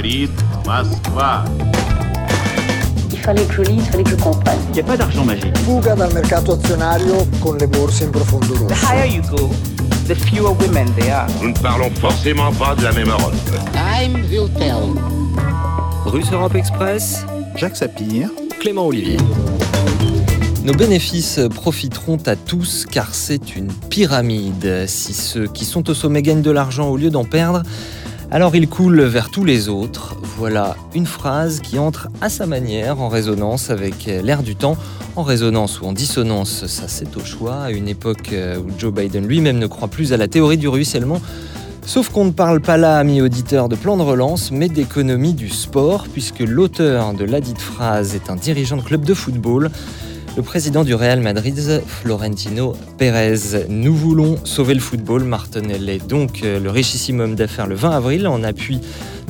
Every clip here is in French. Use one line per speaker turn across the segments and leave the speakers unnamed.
говорит Москва.
Il fallait que je lise, il fallait que je comprenne.
Il n'y a pas d'argent magique.
Fuga dal mercato azionario con le borse in profondo rosso.
The higher you go, the fewer women there are.
Nous ne parlons forcément pas de la même Europe.
Time will tell.
Russe Europe Express,
Jacques Sapir,
Clément Olivier. Nos bénéfices profiteront à tous car c'est une pyramide. Si ceux qui sont au sommet gagnent de l'argent au lieu d'en perdre, alors ils coulent vers tous les autres. Voilà une phrase qui entre à sa manière en résonance avec l'air du temps, en résonance ou en dissonance, ça c'est au choix, à une époque où Joe Biden lui-même ne croit plus à la théorie du ruissellement. Sauf qu'on ne parle pas là, amis auditeurs, de plan de relance, mais d'économie du sport, puisque l'auteur de ladite phrase est un dirigeant de club de football le président du Real Madrid, Florentino Pérez. Nous voulons sauver le football, martelait donc le richissime homme d'affaires le 20 avril en appui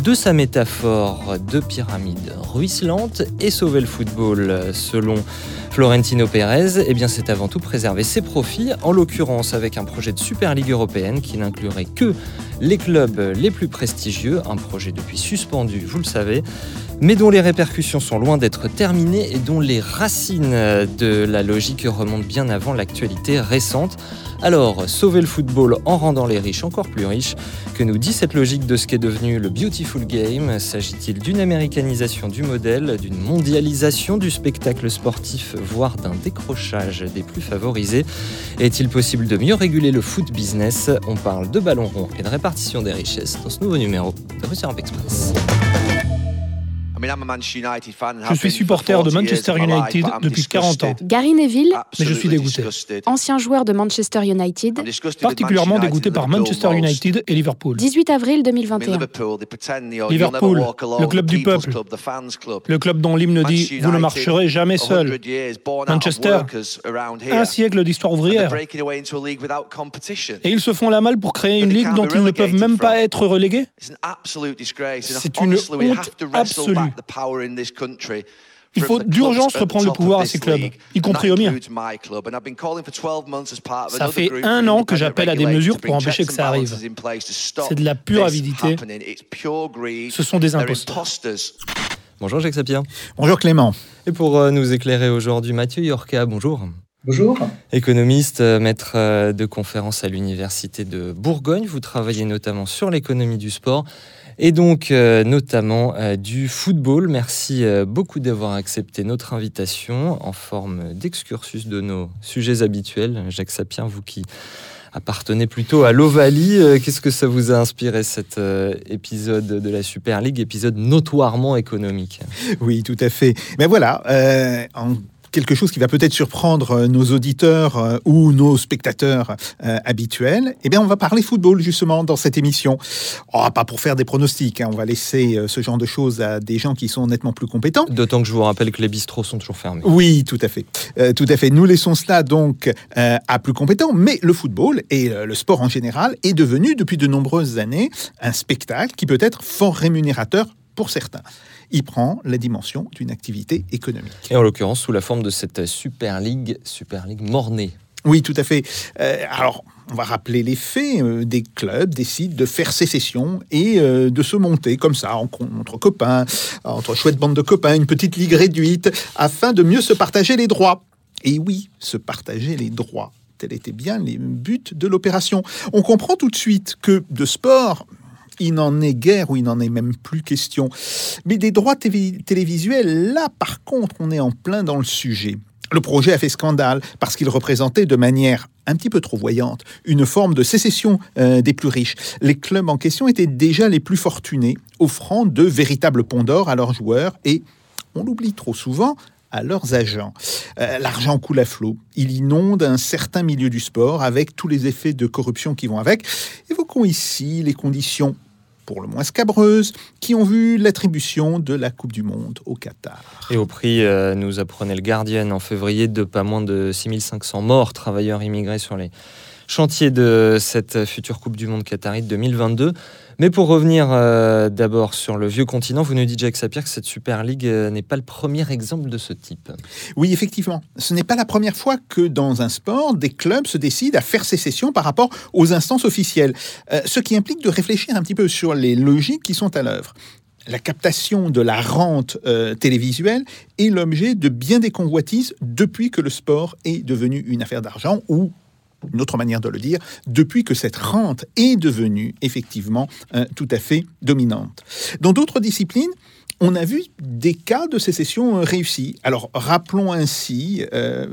de sa métaphore de pyramide ruisselante et sauver le football. Selon Florentino Pérez, eh bien c'est avant tout préserver ses profits, en l'occurrence avec un projet de Super Ligue européenne qui n'inclurait que les clubs les plus prestigieux, un projet depuis suspendu, vous le savez, mais dont les répercussions sont loin d'être terminées et dont les racines de la logique remontent bien avant l'actualité récente. Alors, sauver le football en rendant les riches encore plus riches, que nous dit cette logique de ce qu'est devenu le Beautiful Game? S'agit-il d'une américanisation du modèle, d'une mondialisation du spectacle sportif, voire d'un décrochage des plus favorisés? Est-il possible de mieux réguler le foot business? On parle de ballon rond et de répartition des richesses dans ce nouveau numéro de Russia Express.
Je suis supporter de Manchester United depuis 40 ans.
Gary Neville,
mais je suis dégoûté.
ancien joueur de Manchester United,
Particulièrement dégoûté par Manchester United et Liverpool.
18 avril 2021.
Liverpool, le club du peuple, le club dont l'hymne dit Vous ne marcherez jamais seul. Manchester, un siècle d'histoire ouvrière. Et ils se font la malle pour créer une ligue dont ils ne peuvent même pas être relégués C'est une honte absolue. Il faut d'urgence reprendre le pouvoir à ces clubs, y compris au mien. Ça fait un an que j'appelle à des mesures pour empêcher que ça arrive. C'est de la pure avidité. Ce sont des imposteurs.
Bonjour Jacques Sapir.
Bonjour Clément.
Et pour euh, nous éclairer aujourd'hui, Mathieu Yorka, bonjour.
Bonjour.
Économiste, euh, maître euh, de conférence à l'Université de Bourgogne, vous travaillez notamment sur l'économie du sport et donc euh, notamment euh, du football. Merci euh, beaucoup d'avoir accepté notre invitation en forme d'excursus de nos sujets habituels. Jacques Sapien, vous qui appartenez plutôt à l'Ovalie, qu'est-ce que ça vous a inspiré cet épisode de la Super League, épisode notoirement économique?
Oui, tout à fait. Mais voilà, en quelque chose qui va peut-être surprendre euh, nos auditeurs euh, ou nos spectateurs euh, habituels, eh bien, on va parler football justement dans cette émission. Oh, pas pour faire des pronostics, hein, on va laisser ce genre de choses à des gens qui sont nettement plus compétents.
D'autant que je vous rappelle que les bistrots sont toujours fermés.
Oui, tout à fait. tout à fait. Nous laissons cela donc à plus compétents, mais le football et le sport en général est devenu depuis de nombreuses années un spectacle qui peut être fort rémunérateur pour certains il prend la dimension d'une activité économique.
Et en l'occurrence sous la forme de cette Super League, Super League mornée.
Oui, tout à fait. Euh, alors, on va rappeler les faits. Euh, des clubs décident de faire sécession et euh, de se monter comme ça, entre copains, entre chouettes bandes de copains, une petite ligue réduite, afin de mieux se partager les droits. Et oui, se partager les droits. Tel était bien les buts de l'opération. On comprend tout de suite que de sport, il n'en est guère ou il n'en est même plus question. Mais des droits télévisuels, là par contre, on est en plein dans le sujet. Le projet a fait scandale parce qu'il représentait de manière un petit peu trop voyante une forme de sécession euh, des plus riches. Les clubs en question étaient déjà les plus fortunés, offrant de véritables ponts d'or à leurs joueurs et, on l'oublie trop souvent, à leurs agents. Euh, l'argent coule à flot. Il inonde un certain milieu du sport avec tous les effets de corruption qui vont avec. Évoquons ici les conditions pour le moins scabreuses, qui ont vu l'attribution de la Coupe du Monde au Qatar.
Et au prix, euh, nous apprenait le Guardian en février, de pas moins de 6500 morts, travailleurs immigrés sur les chantiers de cette future Coupe du Monde Qatari de 2022. Mais pour revenir euh, d'abord sur le vieux continent, vous nous dites, Jacques Sapir, que cette Super League euh, n'est pas le premier exemple de ce type.
Oui, effectivement. Ce n'est pas la première fois que dans un sport, des clubs se décident à faire sécession par rapport aux instances officielles. Euh, ce qui implique de réfléchir un petit peu sur les logiques qui sont à l'œuvre. la captation de la rente télévisuelle est l'objet de bien des convoitises depuis que le sport est devenu une affaire d'argent ou une autre manière de le dire, depuis que cette rente est devenue effectivement euh, tout à fait dominante. Dans d'autres disciplines, on a vu des cas de sécession euh, réussis. Alors rappelons ainsi, euh,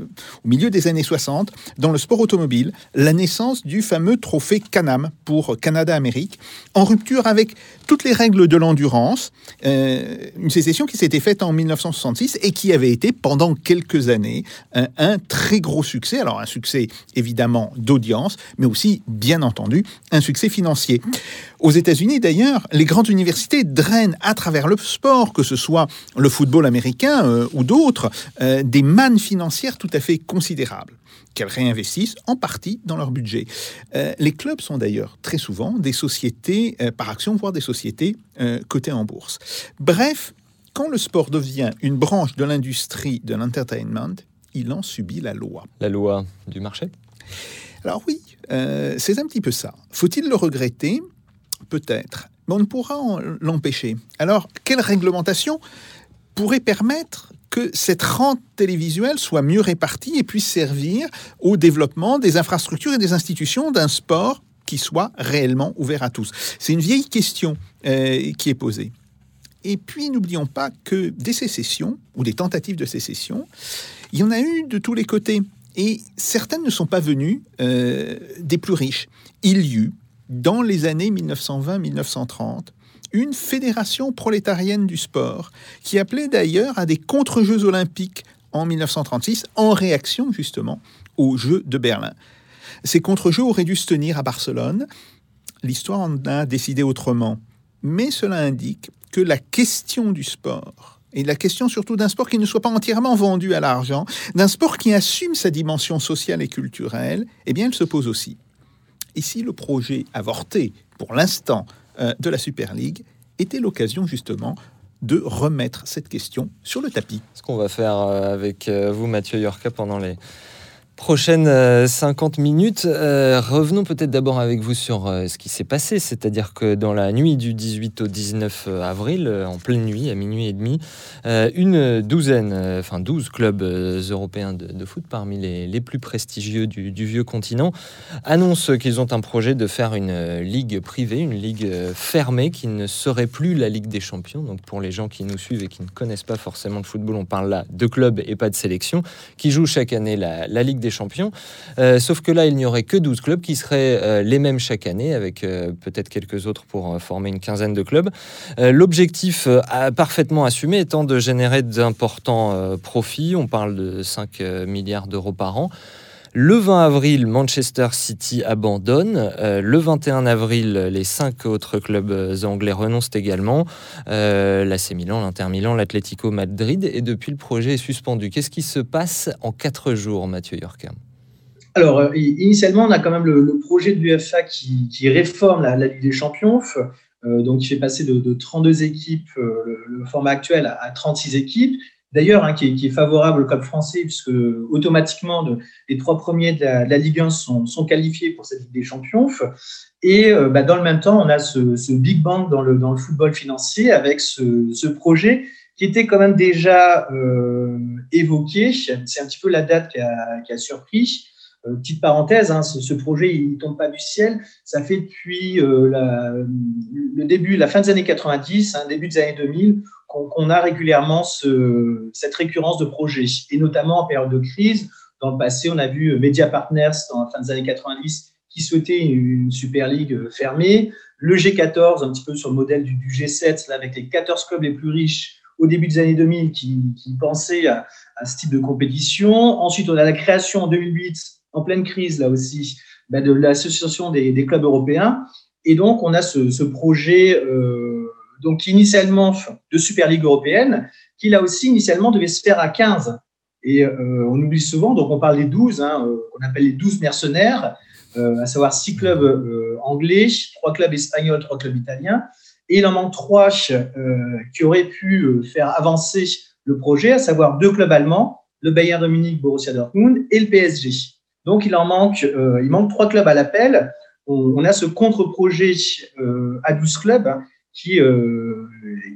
au milieu des années 60, dans le sport automobile, la naissance du fameux trophée Canam pour Canada-Amérique, en rupture avec toutes les règles de l'endurance, euh, une sécession qui s'était faite en 1966 et qui avait été pendant quelques années un, un très gros succès. Alors un succès évidemment d'audience, mais aussi bien entendu un succès financier. Aux États-Unis d'ailleurs, les grandes universités drainent à travers le sport que ce soit le football américain euh, ou d'autres, euh, des mannes financières tout à fait considérables qu'elles réinvestissent en partie dans leur budget. Euh, les clubs sont d'ailleurs très souvent des sociétés par action, voire des sociétés cotées en bourse. Bref, quand le sport devient une branche de l'industrie de l'entertainment, il en subit la loi.
La loi du marché?
Alors oui, c'est un petit peu ça. Faut-il le regretter? Peut-être mais on ne pourra l'empêcher. Alors, quelle réglementation pourrait permettre que cette rente télévisuelle soit mieux répartie et puisse servir au développement des infrastructures et des institutions d'un sport qui soit réellement ouvert à tous? C'est une vieille question euh, qui est posée. Et puis, n'oublions pas que des sécessions, ou des tentatives de sécession, il y en a eu de tous les côtés. Et certaines ne sont pas venues euh, des plus riches. Il y eut dans les années 1920-1930 une fédération prolétarienne du sport qui appelait d'ailleurs à des contre-jeux olympiques en 1936 en réaction justement aux Jeux de Berlin. Ces contre-jeux auraient dû se tenir à Barcelone. L'histoire en a décidé autrement. Mais cela indique que la question du sport, et la question surtout d'un sport qui ne soit pas entièrement vendu à l'argent, d'un sport qui assume sa dimension sociale et culturelle, eh bien, elle se pose aussi. Ici, le projet avorté, pour l'instant, euh, de la Super League était l'occasion justement de remettre cette question sur le tapis.
Ce qu'on va faire euh, avec euh, vous, Mathieu Yorka, pendant les prochaines 50 minutes. revenons peut-être d'abord avec vous sur ce qui s'est passé, c'est-à-dire que dans la nuit du 18 au 19 avril, en pleine nuit, à minuit et demi, une douzaine, enfin 12 clubs européens de, foot parmi les, plus prestigieux du, vieux continent annoncent qu'ils ont un projet de faire une ligue privée, une ligue fermée qui ne serait plus la Ligue des Champions. Donc pour les gens qui nous suivent et qui ne connaissent pas forcément le football, on parle là de clubs et pas de sélection, qui jouent chaque année la, la Ligue des champions. Euh, sauf que là, il n'y aurait que 12 clubs qui seraient euh, les mêmes chaque année, avec euh, peut-être quelques autres pour former une quinzaine de clubs. L'objectif parfaitement assumé étant de générer d'importants profits. On parle de 5 milliards d'euros par an. Le 20 avril, Manchester City abandonne. Euh, le 21 avril, les cinq autres clubs anglais renoncent également. Euh, L'AC Milan, l'Inter Milan, l'Atlético Madrid. Et depuis, le projet est suspendu. Qu'est-ce qui se passe en quatre jours, Mathieu Yorka
alors, euh, initialement, on a quand même le, projet de l'UFA qui, réforme la, Ligue des Champions, donc qui fait passer de, 32 équipes, le, format actuel, à 36 équipes d'ailleurs, hein, qui, est favorable au club français, puisque automatiquement, les trois premiers de la, Ligue 1 sont, qualifiés pour cette Ligue des Champions. Et euh, bah, dans le même temps, on a ce, Big Bang dans le, football financier avec ce, projet qui était quand même déjà euh, évoqué. C'est un petit peu la date qui a, surpris. Euh, petite parenthèse, hein, ce, projet, il ne tombe pas du ciel. Ça fait depuis le début, la fin des années 90, hein, début des années 2000, qu'on a régulièrement ce, cette récurrence de projets, et notamment en période de crise. Dans le passé, on a vu Media Partners dans la fin des années 90 qui souhaitait une Super League fermée, le G14 un petit peu sur le modèle du, G7 là, avec les 14 clubs les plus riches au début des années 2000 qui, pensaient à, ce type de compétition. Ensuite, on a la création en 2008, en pleine crise là aussi, bah, de l'association des, des, clubs européens. Et donc, on a ce, ce projet euh, donc initialement de Super Ligue européenne, qui là aussi initialement devait se faire à 15. Et euh, on oublie souvent, donc on parle des 12, hein, euh, qu'on appelle les 12 mercenaires, euh, à savoir 6 clubs anglais, 3 clubs espagnols, 3 clubs italiens. Et il en manque 3 qui auraient pu faire avancer le projet, à savoir deux clubs allemands, le Bayern de Munich, Borussia Dortmund et le PSG. Donc il en manque, il manque trois clubs à l'appel. On, on, a ce contre-projet à 12 clubs qui,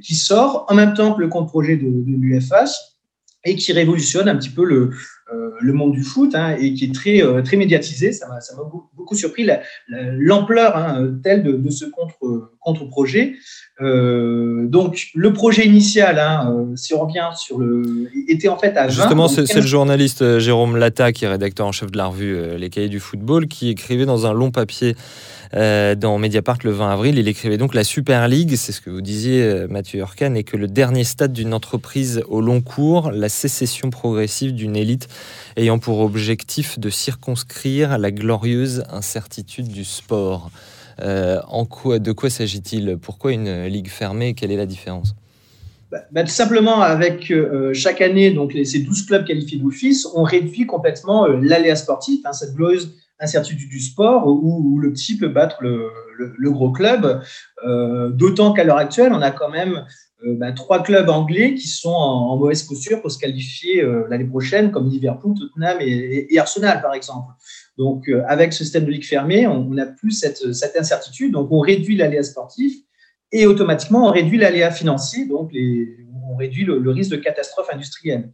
qui sort en même temps que le compte projet de, de et qui révolutionne un petit peu le, euh, le monde du foot hein, et qui est très, euh, très médiatisé. Ça m'a beaucoup, surpris l'ampleur hein, telle de, ce contre, contre-projet. Euh, donc, le projet initial, hein, si on revient sur le. était en fait à 20.
Justement, c'est le journaliste Jérôme Lata, qui est rédacteur en chef de la revue Les Cahiers du football, qui écrivait dans un long papier euh, dans Mediapart le 20 avril. Il écrivait donc la Super League, c'est ce que vous disiez euh, Mathieu Hurkan, et que le dernier stade d'une entreprise au long cours, la sécession progressive d'une élite ayant pour objectif de circonscrire la glorieuse incertitude du sport. Euh, en quoi, de quoi s'agit-il? Pourquoi une ligue fermée? Quelle est la différence?
Bah, bah, tout simplement, avec chaque année, donc ces 12 clubs qualifiés d'office, on réduit complètement l'aléa sportif, hein, cette glorieuse incertitude du sport où, le petit peut battre le, gros club. Euh, d'autant qu'à l'heure actuelle, on a quand même euh, bah, trois clubs anglais qui sont en, mauvaise posture pour se qualifier euh, l'année prochaine, comme Liverpool, Tottenham et, Arsenal, par exemple. Donc, avec ce système de ligue fermée, on n'a plus cette, incertitude. Donc, on réduit l'aléa sportif et automatiquement, on réduit l'aléa financier. Donc, on réduit le risque de catastrophe industrielle.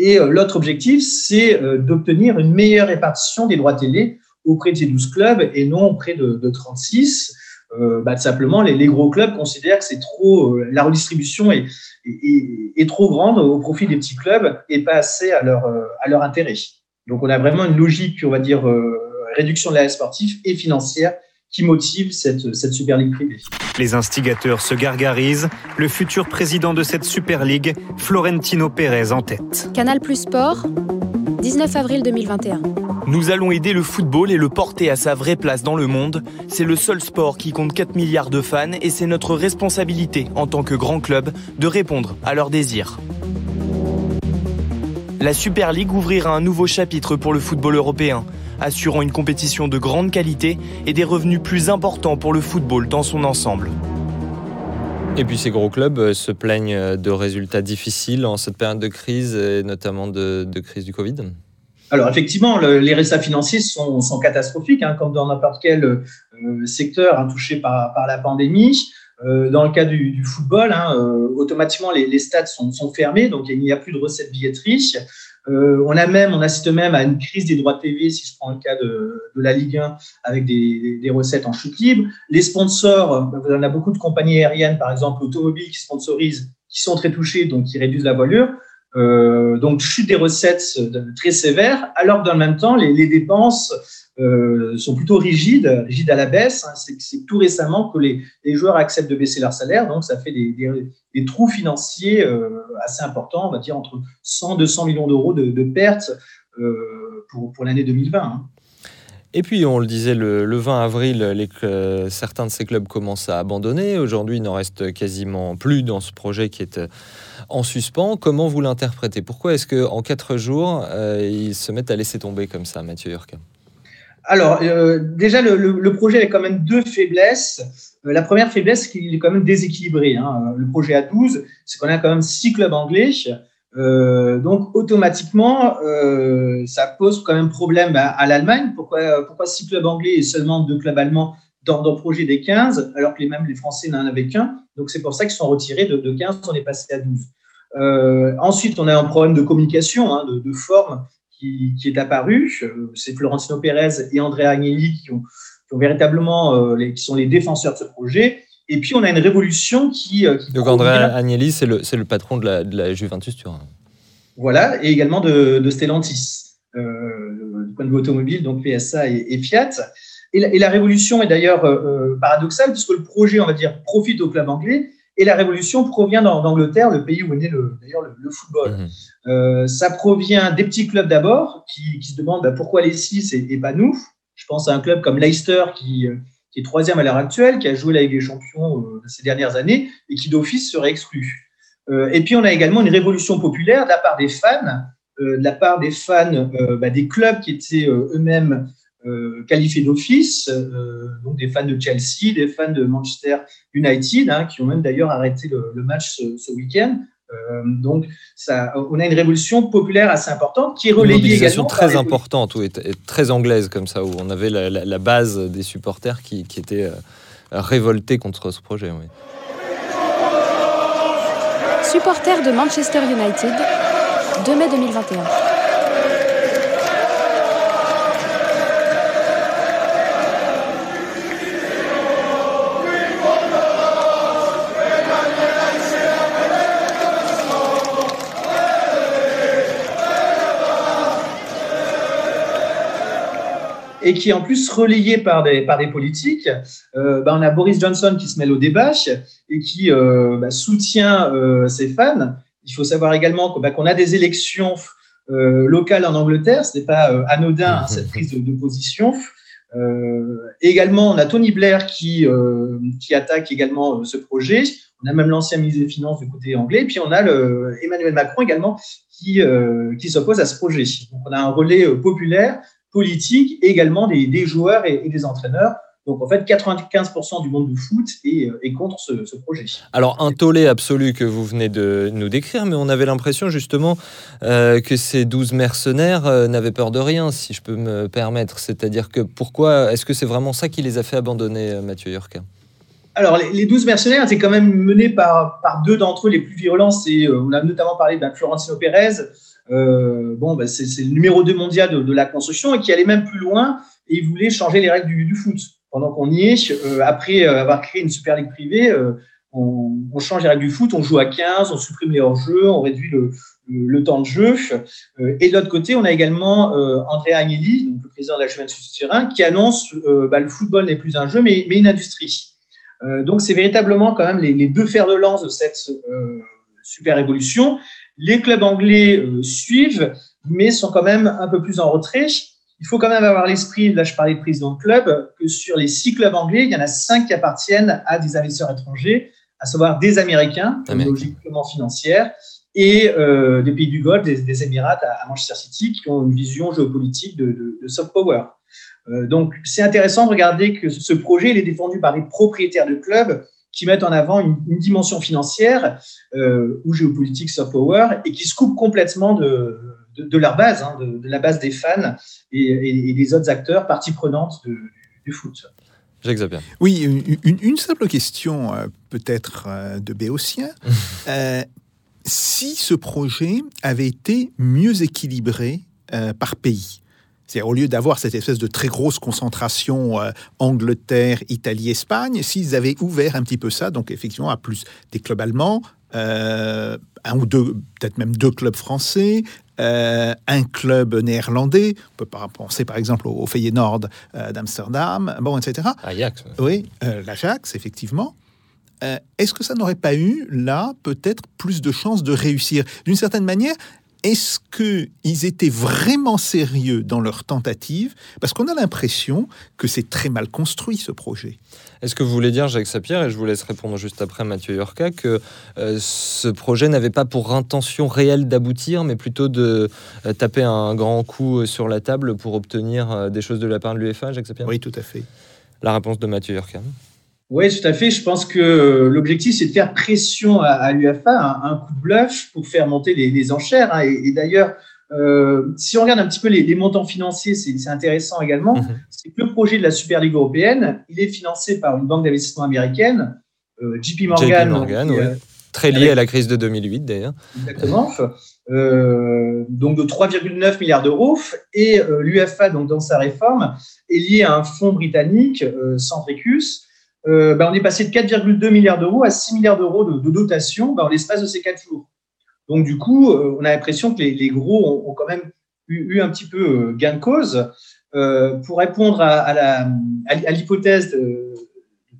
Et euh, l'autre objectif, c'est euh, d'obtenir une meilleure répartition des droits télé auprès de ces 12 clubs et non auprès de, 36. Euh, bah, simplement, les, gros clubs considèrent que c'est trop, la redistribution est, trop grande au profit des petits clubs et pas assez à leur, à leur intérêt. Donc, on a vraiment une logique, on va dire, réduction de la sportive et financière qui motive cette, cette Super League privée.
Les instigateurs se gargarisent. Le futur président de cette Super League, Florentino Pérez, en tête.
Canal Plus Sport, 19 avril 2021.
Nous allons aider le football et le porter à sa vraie place dans le monde. C'est le seul sport qui compte 4 milliards de fans et c'est notre responsabilité en tant que grand club de répondre à leurs désirs. La Super League ouvrira un nouveau chapitre pour le football européen assurant une compétition de grande qualité et des revenus plus importants pour le football dans son ensemble.
Et puis ces gros clubs euh, se plaignent euh, de résultats difficiles en cette période de crise, et notamment de, crise du Covid
alors effectivement, les résultats financiers sont, catastrophiques, hein, comme dans n'importe quel euh, secteur hein, touché par, la pandémie. dans le cas du, football, hein, automatiquement les, stades sont, sont, fermés, donc il n'y a plus de recettes billetterie. Euh, on a même, on assiste même à une crise des droits de TV, si je prends le cas de, la Ligue 1, avec des, recettes en chute libre. Les sponsors, vous en avez beaucoup de compagnies aériennes, par exemple automobiles, qui sponsorisent, qui sont très touchés, donc qui réduisent la voilure. Euh, donc chute des recettes très sévère, alors que dans le même temps, les, dépenses euh, sont plutôt rigides, rigides à la baisse. Hein. C'est tout récemment que les, joueurs acceptent de baisser leur salaire, donc ça fait des, trous financiers euh, assez importants, on va dire entre 100 200 millions d'euros de, pertes euh, pour, l'année 2020. Hein.
Et puis, on le disait, le, 20 avril, certains de ces clubs commencent à abandonner. Aujourd'hui, il n'en reste quasiment plus dans ce projet qui est en suspens. Comment vous l'interprétez? Pourquoi est-ce qu'en quatre jours, ils se mettent à laisser tomber comme ça, Mathieu Hurka
alors, euh, déjà, le, projet a quand même deux faiblesses. Euh, la première faiblesse, c'est qu'il est quand même déséquilibré. Hein. Le projet a 12, c'est qu'on a quand même six clubs anglais. Euh, donc, automatiquement, ça pose quand même problème à, l'Allemagne. Pourquoi, six clubs anglais et seulement deux clubs allemands dans, le projet des 15, alors que les, même les Français n'en avaient qu'un? Donc, c'est pour ça qu'ils sont retirés de, de, 15, on est passé à 12. ensuite, on a un problème de communication, hein, de, forme qui, est apparu. Euh, c'est Florentino Pérez et André Agnelli qui ont, véritablement, euh, les, qui sont les défenseurs de ce projet. Et puis, on a une révolution qui.
Euh, Donc, André Agnelli, c'est le, le, patron de la, de la Juventus Turin.
Voilà, et également de, de Stellantis, du point de vue automobile, donc PSA et, Fiat. Et la, et la, révolution est d'ailleurs paradoxale, puisque le projet, on va dire, profite au club anglais, et la révolution provient d'Angleterre, le pays où est né d'ailleurs le, football. Mhm. Euh, ça provient des petits clubs d'abord, qui, se demandent bah, pourquoi les six et, pas nous? Je pense à un club comme Leicester, qui, euh, est troisième à l'heure actuelle, qui a joué la Ligue des Champions euh, ces dernières années, et qui d'office serait exclu. et puis on a également une révolution populaire de la part des fans, de la part des fans bah, des clubs qui étaient eux-mêmes euh, qualifiés d'office, euh, donc des fans de Chelsea, des fans de Manchester United, hein, qui ont même d'ailleurs arrêté le, match ce, week-end. Euh, donc, ça, on a une révolution populaire assez importante qui est relayée
également. très importante, ou très anglaise comme ça, où on avait la, base des supporters qui, qui étaient révoltés contre ce projet. Oui.
Supporter de Manchester United, 2 mai 2021.
Et qui est en plus relayé par des, par des politiques. Euh, bah, on a Boris Johnson qui se mêle au débat et qui euh, bah, soutient euh, ses fans. Il faut savoir également bah, qu'on a des élections locales en Angleterre, ce n'est pas anodin hein, cette prise de, position. également, on a Tony Blair qui, qui attaque également ce projet. On a même l'ancien ministre des Finances du côté anglais. Puis on a le, Emmanuel Macron également qui, qui s'oppose à ce projet. Donc on a un relais populaire politique, également des, joueurs et, des entraîneurs. Donc en fait, 95% du monde du foot est, est contre ce, projet.
Alors un tollé absolu que vous venez de nous décrire, mais on avait l'impression justement euh, que ces 12 mercenaires euh, n'avaient peur de rien, si je peux me permettre. C'est-à-dire que pourquoi est-ce que c'est vraiment ça qui les a fait abandonner, euh, Mathieu Yurka
alors, les, 12 mercenaires étaient quand même menés par, par deux d'entre eux les plus virulents. C'est, on a notamment parlé de Florentino Pérez, euh, bon, bah, c'est le numéro 2 mondial de, la construction et qui allait même plus loin et il voulait changer les règles du, foot. Pendant qu'on y est, euh, après euh, avoir créé une Super Ligue privée, on, change les règles du foot, on joue à 15, on supprime les hors-jeux, on réduit le, temps de jeu. et de l'autre côté, on a également Andrea Agnelli, le président de la Juventus Turin, qui annonce bah, le football n'est plus un jeu, mais, une industrie. donc, c'est véritablement quand même les, deux fers de lance de cette super évolution. Les clubs anglais euh, suivent, mais sont quand même un peu plus en retrait. Il faut quand même avoir l'esprit, là je parlais de président de club, que sur les six clubs anglais, il y en a cinq qui appartiennent à des investisseurs étrangers, à savoir des Américains, une logique purement financière, et euh, des pays du Golfe, des, Émirats à, Manchester City, qui ont une vision géopolitique de, soft power. Euh, donc c'est intéressant de regarder que ce projet il est défendu par les propriétaires de clubs qui mettent en avant une, dimension financière euh, ou géopolitique soft power et qui se coupent complètement de, de, leur base, hein, de, la base des fans et, des autres acteurs, partie prenante du foot.
Jacques Zapier.
Oui, une, simple question euh, peut-être euh, de Béotien. si ce projet avait été mieux équilibré par pays, c'est au lieu d'avoir cette espèce de très grosse concentration euh, Angleterre, Italie, Espagne, s'ils avaient ouvert un petit peu ça, donc effectivement à plus des clubs allemands, euh, un ou deux, peut-être même deux clubs français, euh, un club néerlandais, on peut penser par exemple au, Feyenoord d'Amsterdam, bon, etc.
Ajax.
Oui, l'Ajax, effectivement. Est-ce que ça n'aurait pas eu là peut-être plus de chances de réussir? D'une certaine manière, est-ce qu'ils étaient vraiment sérieux dans leur tentative Parce qu'on a l'impression que c'est très mal construit ce projet.
Est-ce que vous voulez dire, Jacques Sapierre, et je vous laisse répondre juste après Mathieu Yorka, que euh, ce projet n'avait pas pour intention réelle d'aboutir, mais plutôt de euh, taper un grand coup sur la table pour obtenir euh, des choses de la part de l'UEFA, Jacques Sapierre
Oui, tout à fait.
La réponse de Mathieu Yorka.
Oui, tout à fait. Je pense que euh, l'objectif, c'est de faire pression à, l'UFA, un, coup de bluff pour faire monter les, enchères. Hein. Et, d'ailleurs, euh, si on regarde un petit peu les, montants financiers, c'est intéressant également. Mhm. C'est que le projet de la Super Ligue européenne, il est financé par une banque d'investissement américaine, euh, JP Morgan.
JP Morgan Très lié à la crise de 2008 d'ailleurs.
Exactement. donc de 3,9 milliards d'euros. Et l'UFA, donc dans sa réforme, est lié à un fonds britannique, Centricus, euh, ben, on est passé de 4,2 milliards d'euros à 6 milliards d'euros de, dotation ben, en l'espace de ces quatre jours. Donc, du coup, euh, on a l'impression que les, gros ont, quand même eu, un petit peu euh, gain de cause. pour répondre à, l'hypothèse de,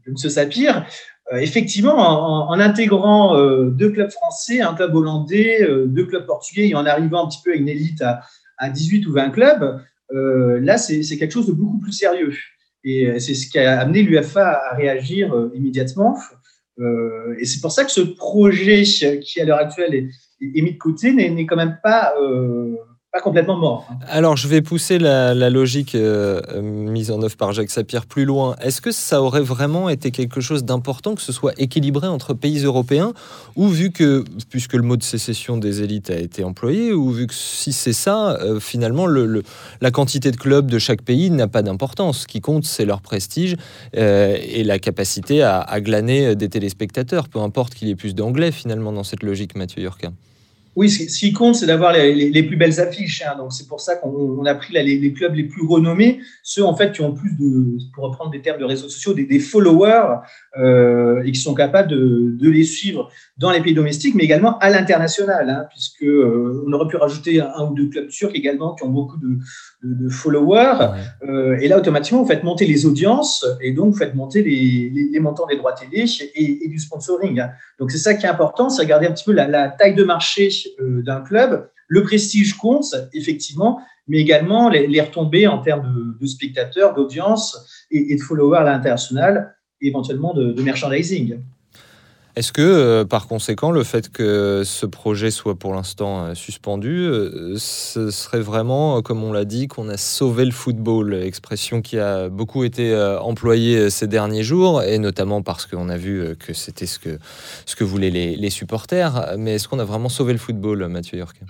M. Sapir, effectivement, en, intégrant deux clubs français, un club hollandais, deux clubs portugais et en arrivant un petit peu à une élite à 18 ou 20 clubs, là, c'est quelque chose de beaucoup plus sérieux. Et euh, c'est ce qui a amené l'UFA à réagir euh, immédiatement. Euh, et c'est pour ça que ce projet qui, à l'heure actuelle, est, mis de côté, n'est quand même pas pas complètement mort. Hein.
Alors, je vais pousser la, logique euh, mise en œuvre par Jacques Sapir plus loin. Est-ce que ça aurait vraiment été quelque chose d'important que ce soit équilibré entre pays européens Ou vu que, puisque le mot de sécession des élites a été employé, ou vu que si c'est ça, euh, finalement, le, la quantité de clubs de chaque pays n'a pas d'importance. Ce qui compte, c'est leur prestige euh, et la capacité à, à, glaner des téléspectateurs, peu importe qu'il y ait plus d'anglais finalement dans cette logique, Mathieu Yurka.
Oui, ce qui compte, c'est d'avoir les, plus belles affiches. Hein. Donc, c'est pour ça qu'on a pris les, clubs les plus renommés, ceux en fait qui ont plus de, pour reprendre des termes de réseaux sociaux, des, followers euh, et qui sont capables de, les suivre dans les pays domestiques, mais également à l'international, hein, puisque euh, on aurait pu rajouter un, ou deux clubs turcs également qui ont beaucoup de, followers. Euh, et là, automatiquement, vous faites monter les audiences et donc vous faites monter les, montants des droits télé et, du sponsoring. Donc, c'est ça qui est important, c'est regarder un petit peu la taille de marché euh, d'un club. Le prestige compte, effectivement, mais également les, retombées en termes de, spectateurs, d'audience et, de followers à l'international, et éventuellement de, merchandising.
Est-ce que, euh, par conséquent, le fait que ce projet soit pour l'instant euh, suspendu, ce serait vraiment, comme on l'a dit, qu'on a sauvé le football, expression qui a beaucoup été employée ces derniers jours, et notamment parce qu'on a vu que c'était ce que, ce que voulaient les, supporters. Mais est-ce qu'on a vraiment sauvé le football, Mathieu York?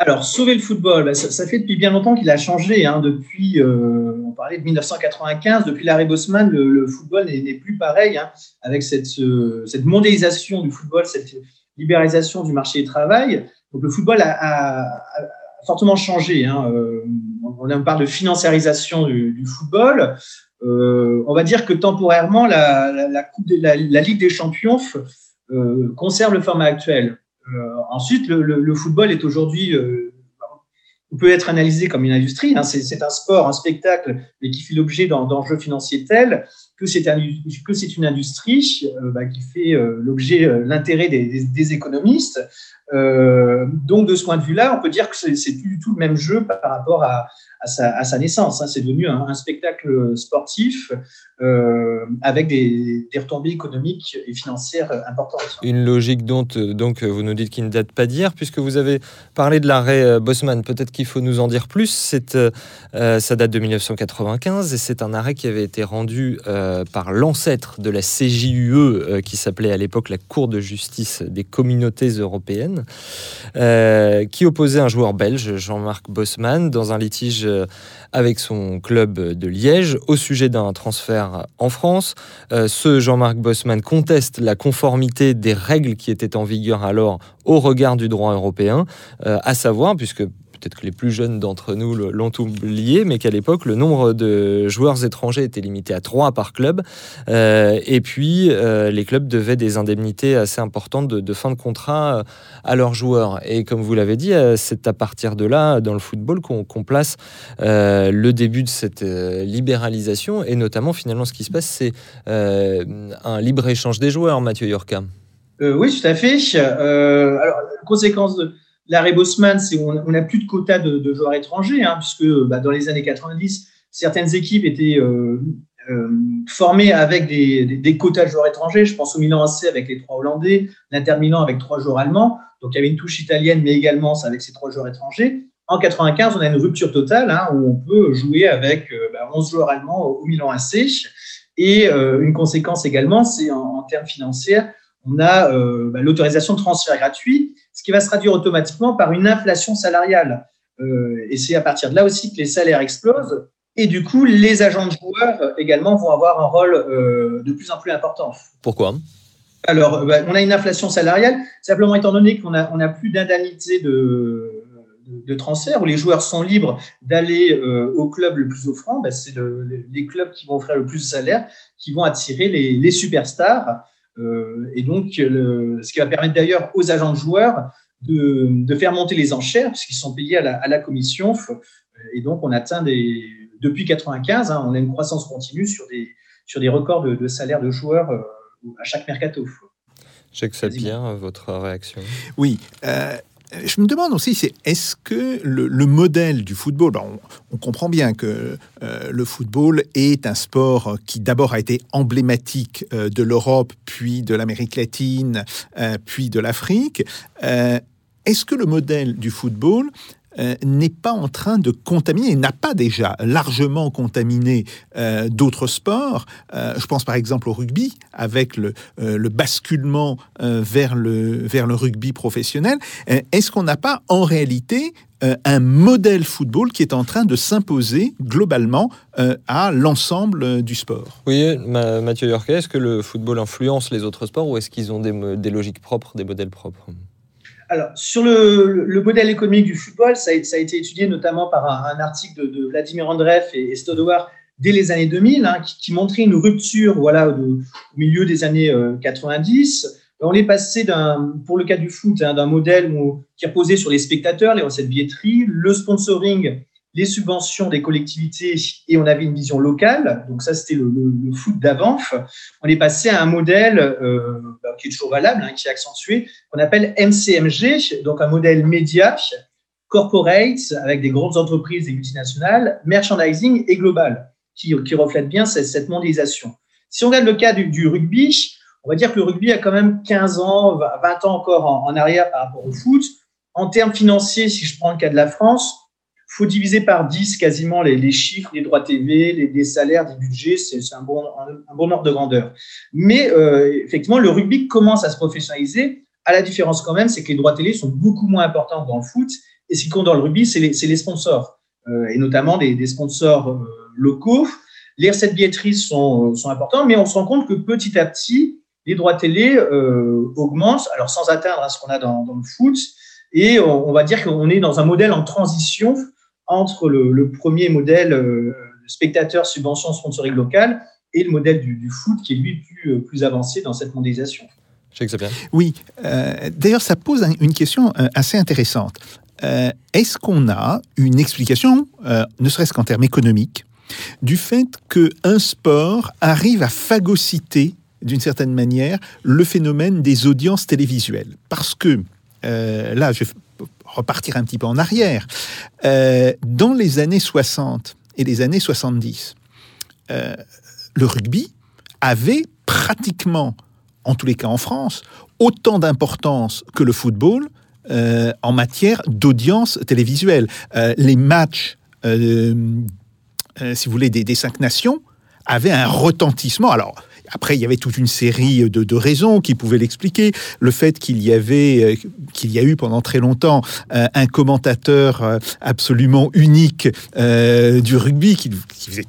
Alors, sauver le football, bah, ça, fait depuis bien longtemps qu'il a changé. Hein. depuis, euh, on parlait de 1995, depuis l'arrêt Bosman, le, football n'est plus pareil. Hein, avec cette, cette, mondialisation du football, cette libéralisation du marché du travail. Donc, le football a, fortement changé. Hein. Euh, on parle de financiarisation du, football. Euh, on va dire que temporairement, la, la, la Ligue des Champions conserve le format actuel. Euh, ensuite, le, football est aujourd'hui euh, peut être analysé comme une industrie. Hein. C'est un sport, un spectacle, mais qui fait l'objet d'enjeux financiers tels que c'est un, une industrie euh, bah, qui fait l'objet, l'intérêt des, économistes. donc, de ce point de vue-là, on peut dire que c'est du tout le même jeu par rapport à, sa, naissance. Hein. C'est devenu un, spectacle sportif euh, avec des, retombées économiques et financières importantes.
Une logique dont donc vous nous dites qu'il ne date pas d'hier, puisque vous avez parlé de l'arrêt euh, Bosman. Peut-être qu'il faut nous en dire plus. Euh, ça date de 1995 et c'est un arrêt qui avait été rendu par l'ancêtre de la CJUE, qui s'appelait à l'époque la Cour de justice des communautés européennes, qui opposait un joueur belge, Jean-Marc Bosman, dans un litige euh, avec son club de Liège au sujet d'un transfert en France. Euh, ce Jean-Marc Bosman conteste la conformité des règles qui étaient en vigueur alors au regard du droit européen, euh, à savoir, puisque peut-être que les plus jeunes d'entre nous l'ont oublié, mais qu'à l'époque, le nombre de joueurs étrangers était limité à 3 par club. Euh, et puis, euh, les clubs devaient des indemnités assez importantes de, fin de contrat euh, à leurs joueurs. Et comme vous l'avez dit, c'est à partir de là, dans le football, qu'on place le début de cette libéralisation. Et notamment, finalement, ce qui se passe, c'est un libre-échange des joueurs, Mathieu Yorka.
oui, tout à fait. alors, conséquence de L'arrêt Bosman, c'est on n'a plus de quotas de, joueurs étrangers, hein, puisque bah, dans les années 90, certaines équipes étaient euh, euh, formées avec des, quotas de joueurs étrangers. Je pense au Milan AC avec les trois Hollandais, l'Inter Milan avec trois joueurs allemands. Donc il y avait une touche italienne, mais également avec ces trois joueurs étrangers. En 95, on a une rupture totale hein, où on peut jouer avec 11 euh, bah, joueurs allemands au Milan AC. Et une conséquence également, c'est en, termes financiers, on a bah, l'autorisation de transfert gratuit qui va se traduire automatiquement par une inflation salariale. Euh, et c'est à partir de là aussi que les salaires explosent. Et du coup, les agents de joueurs euh, également vont avoir un rôle euh, de plus en plus important.
Pourquoi?
Alors, bah, on a une inflation salariale, simplement étant donné qu'on n'a on a plus d'indemnité de, de, transfert, où les joueurs sont libres d'aller au club le plus offrant. Bah, c'est les clubs qui vont offrir le plus de salaire qui vont attirer les, les superstars. Euh, et donc, ce qui va permettre d'ailleurs aux agents de joueurs de, faire monter les enchères, puisqu'ils sont payés à la, commission. Et donc, on atteint des, depuis 95, hein, on a une croissance continue sur des, sur des records de, de salaire de joueurs euh, à chaque mercato.
Jacques bien votre réaction?
Oui, euh, je me demande aussi, c'est est-ce que le, modèle du football, on, comprend bien que euh, le football est un sport qui d'abord a été emblématique euh, de l'Europe, puis de l'Amérique latine, euh, puis de l'Afrique. est-ce que le modèle du football n'est pas en train de contaminer, n'a pas déjà largement contaminé d'autres sports. je pense par exemple au rugby, avec le, le basculement vers, le, vers le rugby professionnel. Est-ce qu'on n'a pas en réalité euh, un modèle football qui est en train de s'imposer globalement euh, à l'ensemble euh, du sport?
Oui, Mathieu Yorquet, est-ce que le football influence les autres sports ou est-ce qu'ils ont des, logiques propres, des modèles propres?
Alors, sur le, modèle économique du football, ça a, été étudié notamment par un, article de, Vladimir Andreev et, et dès les années 2000, hein, qui, montrait une rupture voilà, au milieu des années 90 on est passé pour le cas du foot, hein, d'un modèle qui reposait sur les spectateurs, les recettes billetterie, le sponsoring, les subventions des collectivités, et on avait une vision locale. Donc ça, c'était le, foot d'avant. On est passé à un modèle euh, bah, qui est toujours valable, hein, qui est accentué, qu'on appelle MCMG, donc un modèle média, corporate, avec des grandes entreprises et multinationales, merchandising et global, qui, reflète bien cette, mondialisation. Si on regarde le cas du rugby, on va dire que le rugby a quand même 15 ans, 20 ans encore en, arrière par rapport au foot. En termes financiers, si je prends le cas de la France, faut diviser par 10 quasiment les, chiffres, les droits TV, les, salaires, les budgets, c'est un bon, ordre de grandeur. Mais euh, effectivement, le rugby commence à se professionnaliser. À la différence quand même, c'est que les droits télé sont beaucoup moins importants dans le foot. Et ce qui compte dans le rugby, c'est les, sponsors, euh, et notamment des, sponsors euh, locaux. Les recettes billetteries sont, importantes, mais on se rend compte que petit à petit, les droits télé augmentent, alors sans atteindre à ce qu'on a dans, le foot. Et on, va dire qu'on est dans un modèle en transition entre le, premier modèle euh, spectateur, subvention, sponsoring local et le modèle du, foot qui est lui plus, euh, plus avancé dans cette mondialisation.
Oui, d'ailleurs ça pose une question assez intéressante. Est-ce qu'on a une explication, ne serait-ce qu'en termes économiques, du fait qu'un sport arrive à phagocyter d'une certaine manière, le phénomène des audiences télévisuelles? Parce que, euh, là, je vais repartir un petit peu en arrière, euh, dans les années 60 et les années 70, euh, le rugby avait pratiquement, en tous les cas en France, autant d'importance que le football en matière d'audience télévisuelle. les matchs, si vous voulez, des, des cinq nations avaient un retentissement. Alors, après, il y avait toute une série de, raisons qui pouvaient l'expliquer. Le fait qu'il y avait, euh, qu'il y a eu pendant très longtemps euh, un commentateur euh, absolument unique du rugby qui, faisait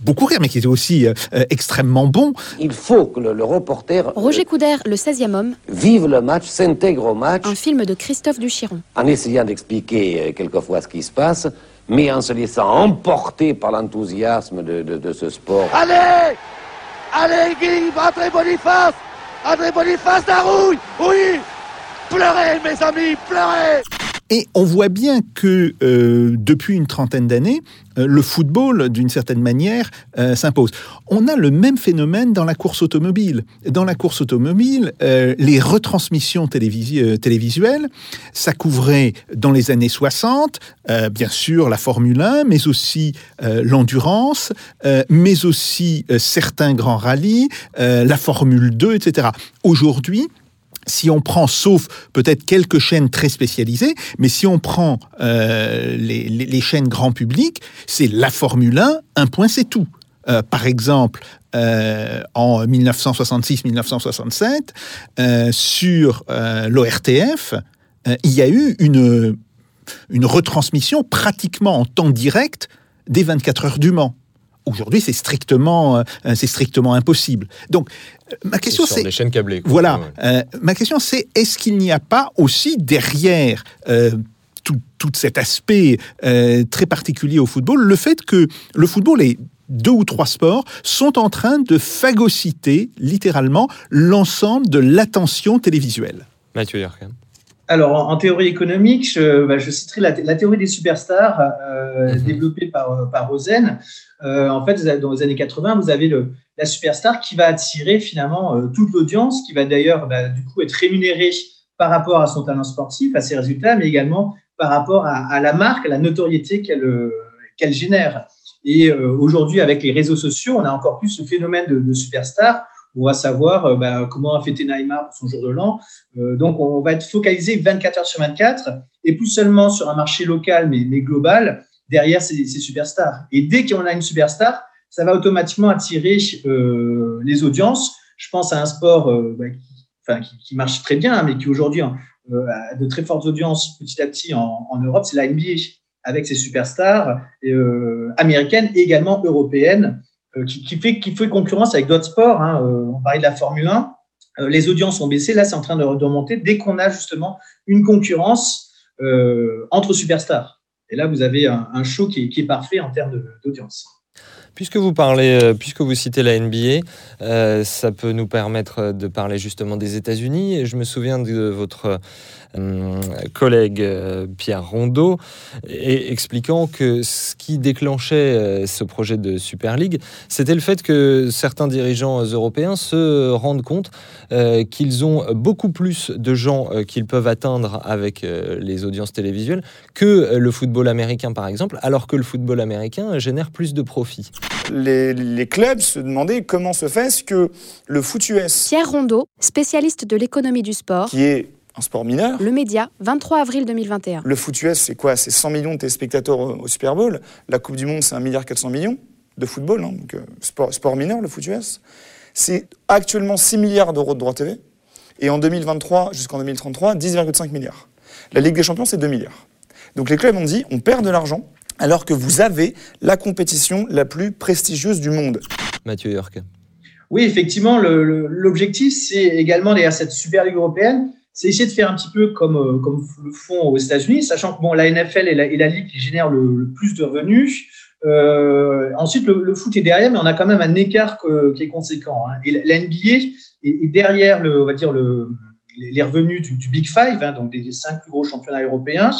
beaucoup rire, mais qui était aussi extrêmement bon.
Il faut que le, reporter...
Roger Coudert, le 16e homme.
Vive le match, s'intègre au match.
Un film de Christophe Duchiron.
En essayant d'expliquer quelquefois ce qui se passe, mais en se laissant emporter par l'enthousiasme de, de ce sport.
Allez Allez, Guy, André Boniface. André Boniface, la rouille. Oui. Pleurez, mes amis, pleurez
et on voit bien que euh, depuis une trentaine d'années, euh, le football, d'une certaine manière, euh, s'impose. On a le même phénomène dans la course automobile. Dans la course automobile, les retransmissions télévisuelles, ça couvrait dans les années 60, bien sûr, la Formule 1, mais aussi l'endurance, mais aussi certains grands rallyes, la Formule 2, etc. Aujourd'hui, si on prend, sauf peut-être quelques chaînes très spécialisées, mais si on prend euh, les, chaînes grand public, c'est la Formule 1, un point c'est tout. Euh, par exemple, euh, en 1966-1967, sur l'ORTF, il y a eu une, une retransmission pratiquement en temps direct des 24 heures du Mans. Aujourd'hui, c'est strictement, c'est strictement impossible. Donc, ma question c'est
les chaînes câblées.
Voilà. Euh, ma question c'est est-ce qu'il n'y a pas aussi derrière euh, tout, cet aspect euh, très particulier au football le fait que le football et deux ou trois sports sont en train de phagocyter littéralement l'ensemble de l'attention télévisuelle?
Mathieu Yerkan.
Alors, en, théorie économique, je, bah, citerai la, théorie des superstars mhm. développée par, par Rosen. en fait, dans les années 80, vous avez le, la superstar qui va attirer finalement euh, toute l'audience, qui va d'ailleurs bah, du coup être rémunérée par rapport à son talent sportif, à ses résultats, mais également par rapport à, la marque, à la notoriété qu'elle euh, génère. Et euh, aujourd'hui, avec les réseaux sociaux, on a encore plus ce phénomène de, superstar on va savoir bah, comment a fêté Neymar pour son jour de l'an. donc, on va être focalisé 24 heures sur 24 et plus seulement sur un marché local, mais, global, derrière ces, superstars. Et dès qu'on a une superstar, ça va automatiquement attirer les audiences. Je pense à un sport bah, qui, marche très bien, mais qui aujourd'hui hein, a de très fortes audiences petit à petit en, Europe, c'est la NBA avec ses superstars euh, américaines et également européennes, euh, qui, fait, qui fait concurrence avec d'autres sports. Hein. Euh, on parlait de la Formule 1. les audiences ont baissé. Là, c'est en train de, remonter dès qu'on a justement une concurrence entre superstars. Et là, vous avez un, show qui est, parfait en termes d'audience.
Puisque vous parlez, puisque vous citez la NBA, ça peut nous permettre de parler justement des États-Unis. Je me souviens de votre euh, collègue euh, Pierre Rondeau, et expliquant que ce qui déclenchait euh, ce projet de Super League, c'était le fait que certains dirigeants européens se rendent compte qu'ils ont beaucoup plus de gens qu'ils peuvent atteindre avec les audiences télévisuelles que le football américain, par exemple, alors que le football américain génère plus de profits.
Les, les clubs se demandaient comment se fait-ce que le foot US...
Pierre Rondeau, spécialiste de l'économie du sport,
qui est un sport mineur.
Le Média, 23 avril 2021.
Le foot US, c'est quoi? C'est 100 millions de téléspectateurs au, Super Bowl. La Coupe du Monde, c'est 1 milliard 400 millions de football, hein, donc euh, sport, sport, mineur, le foot US. C'est actuellement 6 milliards d'euros de droits TV. Et en 2023 jusqu'en 2033, 10,5 milliards. La Ligue des Champions, c'est 2 milliards. Donc les clubs ont dit, on perd de l'argent alors que vous avez la compétition la plus prestigieuse du monde.
Mathieu York.
Oui, effectivement, l'objectif, c'est également derrière cette Super Ligue européenne, c'est essayer de faire un petit peu comme, euh, comme le font aux États-Unis, sachant que bon, la NFL est la, ligue qui génère le, plus de revenus. Euh, ensuite, le, foot est derrière, mais on a quand même un écart qui est conséquent. Hein. Et la NBA est, derrière, le, on va dire, le, les revenus du, Big Five, hein, donc des cinq plus gros championnats européens,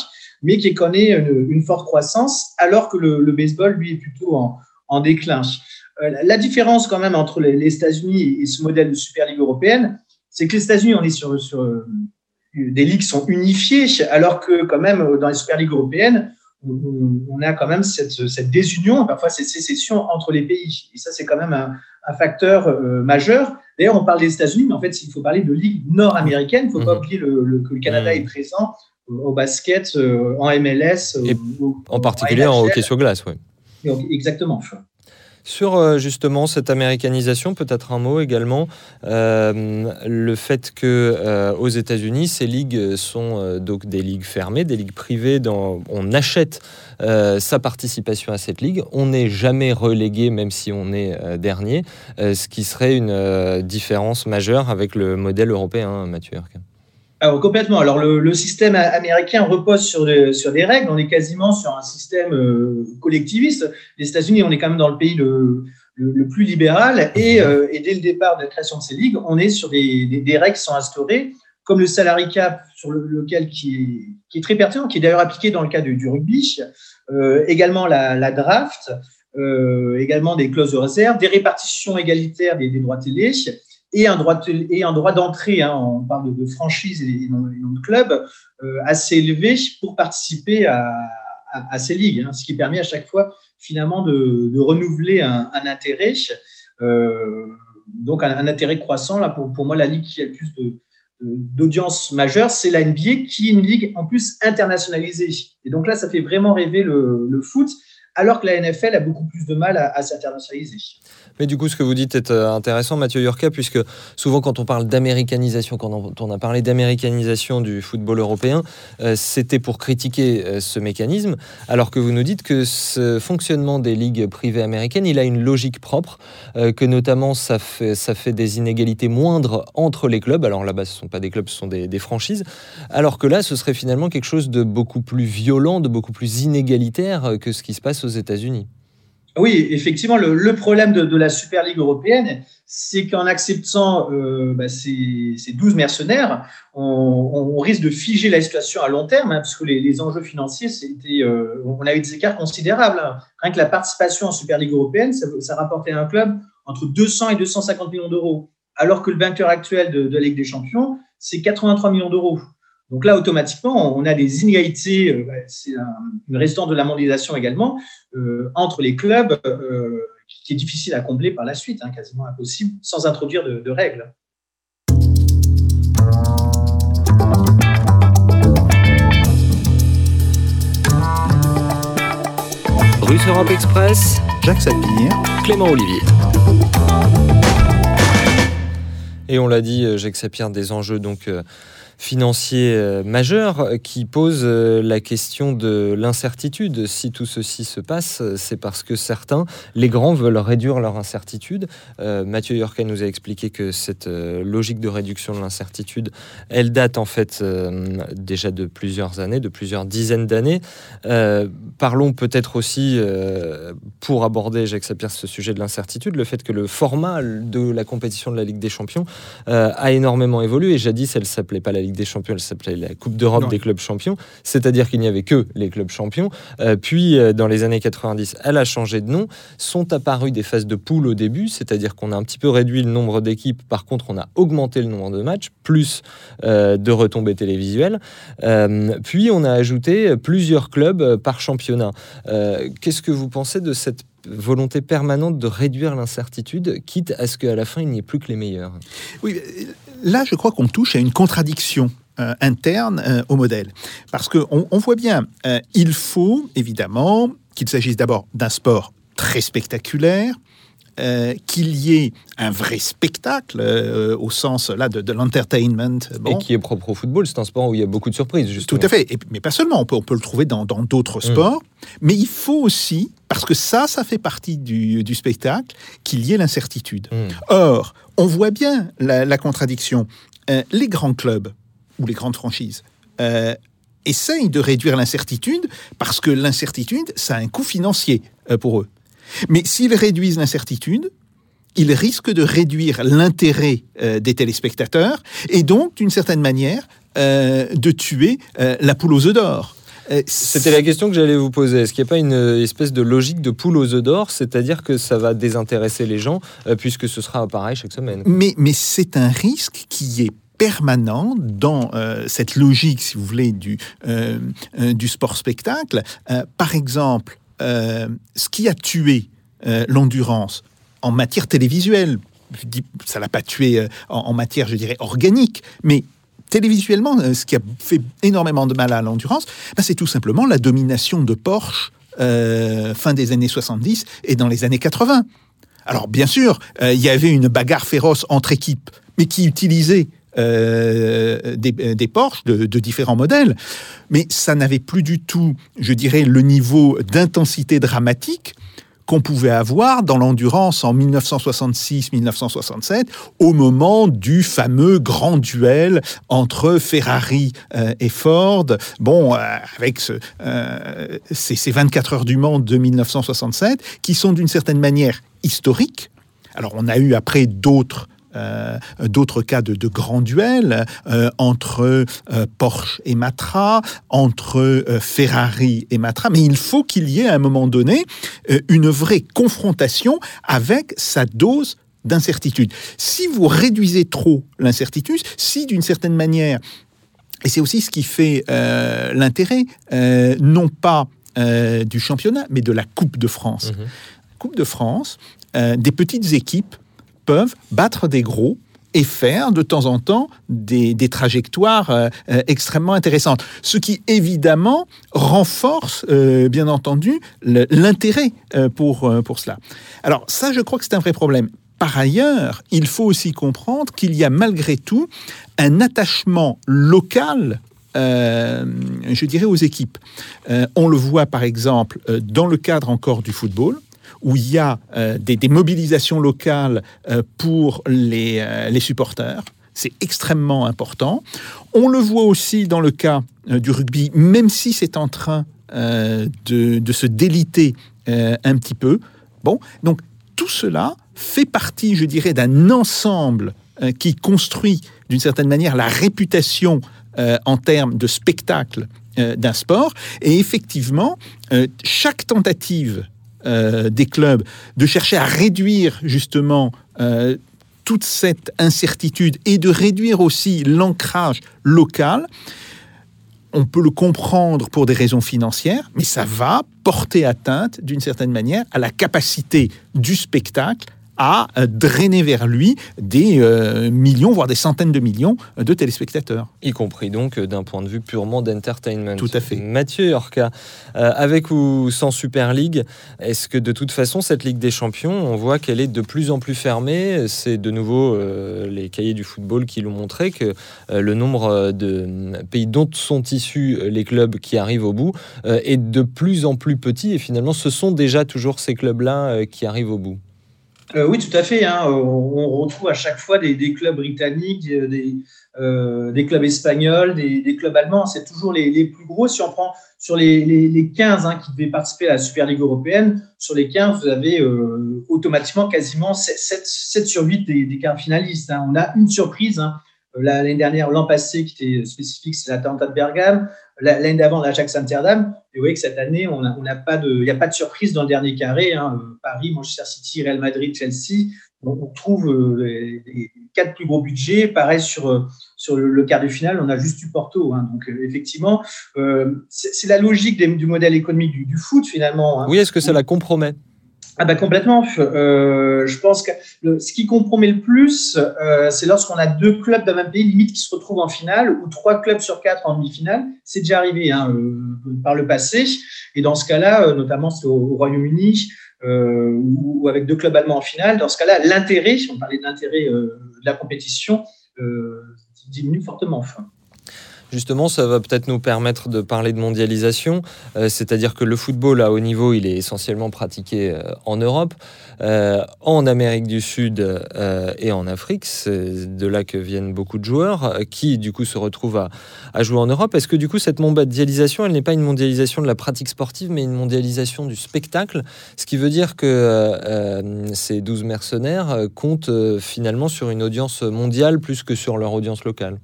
mais qui connaît une, forte croissance, alors que le, baseball, lui, est plutôt en, en déclin. Euh, la différence quand même entre les, les États-Unis et ce modèle de Super Ligue européenne, c'est que les États-Unis, on est sur, sur euh, des ligues sont unifiées, alors que quand même dans les super ligues européennes, on, a quand même cette, cette, désunion, parfois cette sécession entre les pays. Et ça, c'est quand même un, facteur euh, majeur. D'ailleurs, on parle des États-Unis, mais en fait, il faut parler de ligues nord-américaines. Il ne faut pas mhm. oublier le, que le Canada mhm. est présent au basket, euh, en MLS.
en particulier en, hockey sur glace, oui.
Exactement.
Sur euh, justement cette américanisation, peut-être un mot également, euh, le fait que euh, aux États-Unis, ces ligues sont donc des ligues fermées, des ligues privées. On achète sa participation à cette ligue, on n'est jamais relégué, même si on est dernier, ce qui serait une différence majeure avec le modèle européen, Mathieu Herkin.
Alors, complètement. Alors, le, système américain repose sur, sur des règles. On est quasiment sur un système euh, collectiviste. Les États-Unis, on est quand même dans le pays le, le, plus libéral. Et, euh, et, dès le départ de la création de ces ligues, on est sur des, des, règles qui sont instaurées, comme le salary cap, sur lequel qui est, qui est très pertinent, qui est d'ailleurs appliqué dans le cas du, rugby. Euh, également la, la draft, également des clauses de réserve, des répartitions égalitaires des, des droits télé et un droit d'entrée, hein, on parle de, franchise et non, de club, euh, assez élevé pour participer à, ces ligues, hein, ce qui permet à chaque fois finalement de, de renouveler un, intérêt, euh, donc un, intérêt croissant. Là, pour, moi, la ligue qui a le plus de, d'audience majeure, c'est la NBA, qui est une ligue en plus internationalisée. Et donc là, ça fait vraiment rêver le, foot, alors que la NFL a beaucoup plus de mal à s'internationaliser.
Mais du coup, ce que vous dites est euh, intéressant, Mathieu Yurka, puisque souvent, quand on parle d'américanisation, quand on a parlé d'américanisation du football européen, euh, c'était pour critiquer euh, ce mécanisme, alors que vous nous dites que ce fonctionnement des ligues privées américaines, il a une logique propre, que notamment ça fait, des inégalités moindres entre les clubs. Alors là-bas, ce ne sont pas des clubs, ce sont des franchises. Alors que là, ce serait finalement quelque chose de beaucoup plus violent, de beaucoup plus inégalitaire que ce qui se passe aux États-Unis.
Oui, effectivement, le, problème de, la Super Ligue européenne, c'est qu'en acceptant euh, bah, ces, 12 mercenaires, on, risque de figer la situation à long terme, hein, parce les, enjeux financiers, c'était, euh, on a eu des écarts considérables. Hein. Rien que la participation en Super Ligue européenne, ça, rapportait à un club entre 200 et 250 millions d'euros, alors que le vainqueur actuel de, de la Ligue des Champions, c'est 83 millions d'euros. Donc là, automatiquement, on a des inégalités, euh, c'est une restante de la mondialisation également, euh, entre les clubs euh, qui est difficile à combler par la suite, hein, quasiment impossible, sans introduire de, règles.
Russe Europe Express,
Jacques Sapir,
Clément Olivier. Et on l'a dit, Jacques Sapir, des enjeux donc euh, financier euh, majeur euh, qui pose euh, la question de l'incertitude. Si tout ceci se passe, c'est parce que certains, les grands, veulent réduire leur incertitude. Mathieu Yorka nous a expliqué que cette logique de réduction de l'incertitude, elle date en fait déjà de plusieurs années, de plusieurs dizaines d'années. parlons peut-être aussi, pour aborder, Jacques Sapir, ce sujet de l'incertitude, le fait que le format de la compétition de la Ligue des Champions a énormément évolué. Jadis, elle s'appelait pas la Ligue des Champions, elle s'appelait la Coupe d'Europe des clubs champions, c'est-à-dire qu'il n'y avait que les clubs champions. Euh, puis, euh, dans les années 90, elle a changé de nom. Sont apparues des phases de poule au début, c'est-à-dire qu'on a un petit peu réduit le nombre d'équipes. Par contre, on a augmenté le nombre de matchs, plus euh, de retombées télévisuelles. puis, on a ajouté plusieurs clubs par championnat. Qu'est-ce que vous pensez de cette volonté permanente de réduire l'incertitude, quitte à ce qu'à la fin, il n'y ait plus que les meilleurs.
Oui, là, je crois qu'on touche à une contradiction euh, interne euh, au modèle. Parce qu'on on voit bien, euh, il faut évidemment qu'il s'agisse d'abord d'un sport très spectaculaire, euh, qu'il y ait un vrai spectacle euh, au sens là de, l'entertainment.
Et qui est propre au football, c'est un sport où il y a beaucoup de surprises. Justement.
Tout à fait, mais pas seulement, on peut, on peut le trouver dans d'autres mm. sports, mais il faut aussi, parce que ça, ça fait partie du, du spectacle, qu'il y ait l'incertitude. Mm. Or, on voit bien la, contradiction. Euh, les grands clubs ou les grandes franchises essayent de réduire l'incertitude parce que l'incertitude, ça a un coût financier pour eux. Mais s'ils réduisent l'incertitude, ils risquent de réduire l'intérêt euh, des téléspectateurs et donc, d'une certaine manière, euh, de tuer euh, la poule aux œufs d'or.
C'était la question que j'allais vous poser. Est-ce qu'il n'y a pas une espèce de logique de poule aux œufs d'or, c'est-à-dire que ça va désintéresser les gens, puisque ce sera pareil chaque semaine?
Mais, mais c'est un risque qui est permanent dans cette logique, si vous voulez, du, du sport-spectacle. par exemple, euh, ce qui a tué euh, l'endurance en matière télévisuelle, ça l'a pas tué euh, en, matière, je dirais, organique, mais télévisuellement, ce qui a fait énormément de mal à l'endurance, ben, c'est tout simplement la domination de Porsche fin des années 70 et dans les années 80. Alors bien sûr, il y avait une bagarre féroce entre équipes, mais qui utilisait euh, des, des, Porsche de, différents modèles, mais ça n'avait plus du tout, je dirais, le niveau d'intensité dramatique qu'on pouvait avoir dans l'endurance en 1966-1967, au moment du fameux grand duel entre Ferrari euh, et Ford. Bon, euh, avec ce, ces, ces 24 heures du Mans de 1967, qui sont d'une certaine manière historiques. Alors, on a eu après d'autres euh, d'autres cas de, grands duels euh, entre euh, Porsche et Matra, entre Ferrari et Matra, mais il faut qu'il y ait à un moment donné une vraie confrontation avec sa dose d'incertitude. Si vous réduisez trop l'incertitude, si d'une certaine manière, et c'est aussi ce qui fait l'intérêt, non pas du championnat, mais de la Coupe de France. Mhm. Coupe de France, des petites équipes peuvent battre des gros et faire de temps en temps des, trajectoires euh, euh, extrêmement intéressantes. Ce qui évidemment renforce, euh, bien entendu, l'intérêt pour, pour cela. Alors ça, je crois que c'est un vrai problème. Par ailleurs, il faut aussi comprendre qu'il y a malgré tout un attachement local je dirais, aux équipes. on le voit par exemple dans le cadre encore du football où il y a euh, des, mobilisations locales euh, pour les, euh, les supporters. C'est extrêmement important. On le voit aussi dans le cas du rugby, même si c'est en train de, de, se déliter un petit peu. Bon, donc tout cela fait partie, je dirais, d'un ensemble qui construit d'une certaine manière la réputation en termes de spectacle d'un sport. Et effectivement, chaque tentative euh, des clubs, de chercher à réduire justement euh, toute cette incertitude et de réduire aussi l'ancrage local, on peut le comprendre pour des raisons financières, mais ça va porter atteinte, d'une certaine manière, à la capacité du spectacle à euh, drainer vers lui des euh, millions, voire des centaines de millions de téléspectateurs.
Y compris donc euh, d'un point de vue purement d'entertainment.
Tout à fait.
Mathieu Yorka, avec ou sans Super League, est-ce que de toute façon, cette Ligue des Champions, on voit qu'elle est de plus en plus fermée? C'est de nouveau les cahiers du football qui l'ont montré que le nombre de pays dont sont issus les clubs qui arrivent au bout est de plus en plus petit et finalement, ce sont déjà toujours ces clubs-là qui arrivent au bout.
Euh, oui, tout à fait. Hein. On, retrouve à chaque fois des, clubs britanniques, des, euh, des clubs espagnols, des, clubs allemands. C'est toujours les, plus gros. Si on prend sur les, 15 hein, qui devaient participer à la Super Ligue européenne, sur les 15, vous avez euh, automatiquement quasiment 7, 7, sur 8 des, des quarts finalistes. Hein. On a une surprise. L'année dernière, l'an passé, qui était spécifique, c'est l'Atalanta de Bergame l'année d'avant l'Ajax Amsterdam. Vous voyez que cette année, on n'a pas de, il n'y a pas de surprise dans le dernier carré. Hein. Paris, Manchester City, Real Madrid, Chelsea. On, trouve euh, les, quatre plus gros budgets. Pareil sur euh, sur le, quart de finale, on a juste eu Porto. Hein. Donc euh, effectivement, c'est la logique du modèle économique du, foot finalement.
Hein. Oui, est-ce que ça la compromet?
Ah bah complètement. Euh, je pense que ce qui compromet le plus, euh, c'est lorsqu'on a deux clubs d'un même pays, limite, qui se retrouvent en finale, ou trois clubs sur quatre en demi-finale. C'est déjà arrivé hein, euh, par le passé. Et dans ce cas-là, notamment au, Royaume-Uni, ou, avec deux clubs allemands en finale, dans ce cas-là, l'intérêt, on parlait de l'intérêt de la compétition, diminue fortement. Enfin.
Justement, ça va peut-être nous permettre de parler de mondialisation, euh, c'est-à-dire que le football à haut niveau, il est essentiellement pratiqué euh, en Europe, euh, en Amérique du Sud et en Afrique. C'est de là que viennent beaucoup de joueurs qui, du coup, se retrouvent à, à jouer en Europe. Est-ce que, du coup, cette mondialisation, elle n'est pas une mondialisation de la pratique sportive, mais une mondialisation du spectacle? Ce qui veut dire que ces 12 mercenaires comptent finalement sur une audience mondiale plus que sur leur audience locale.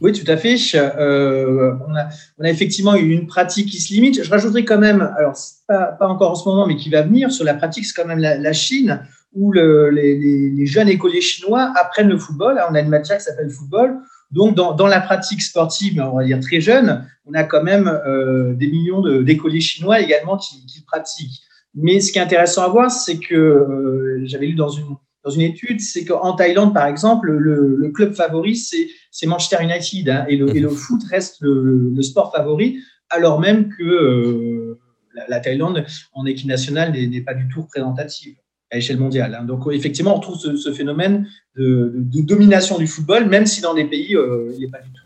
Oui, tout à fait. Euh, on, a, on, a, effectivement une pratique qui se limite. Je rajouterai quand même, alors pas, pas encore en ce moment, mais qui va venir sur la pratique, c'est quand même la, Chine, où le, les, jeunes écoliers chinois apprennent le football. On a une matière qui s'appelle football. Donc, dans, la pratique sportive, on va dire très jeune, on a quand même euh, des millions d'écoliers chinois également qui, qui, pratiquent. Mais ce qui est intéressant à voir, c'est que euh, j'avais lu dans une, dans une étude, c'est qu'en Thaïlande, par exemple, le, le club favori, c'est Manchester United hein, et, le, foot reste le, sport favori, alors même que euh, la, Thaïlande en équipe nationale n'est pas du tout représentative à l'échelle mondiale. Hein. Donc effectivement, on trouve ce, phénomène de, domination du football, même si dans des pays, euh, il n'est pas du tout.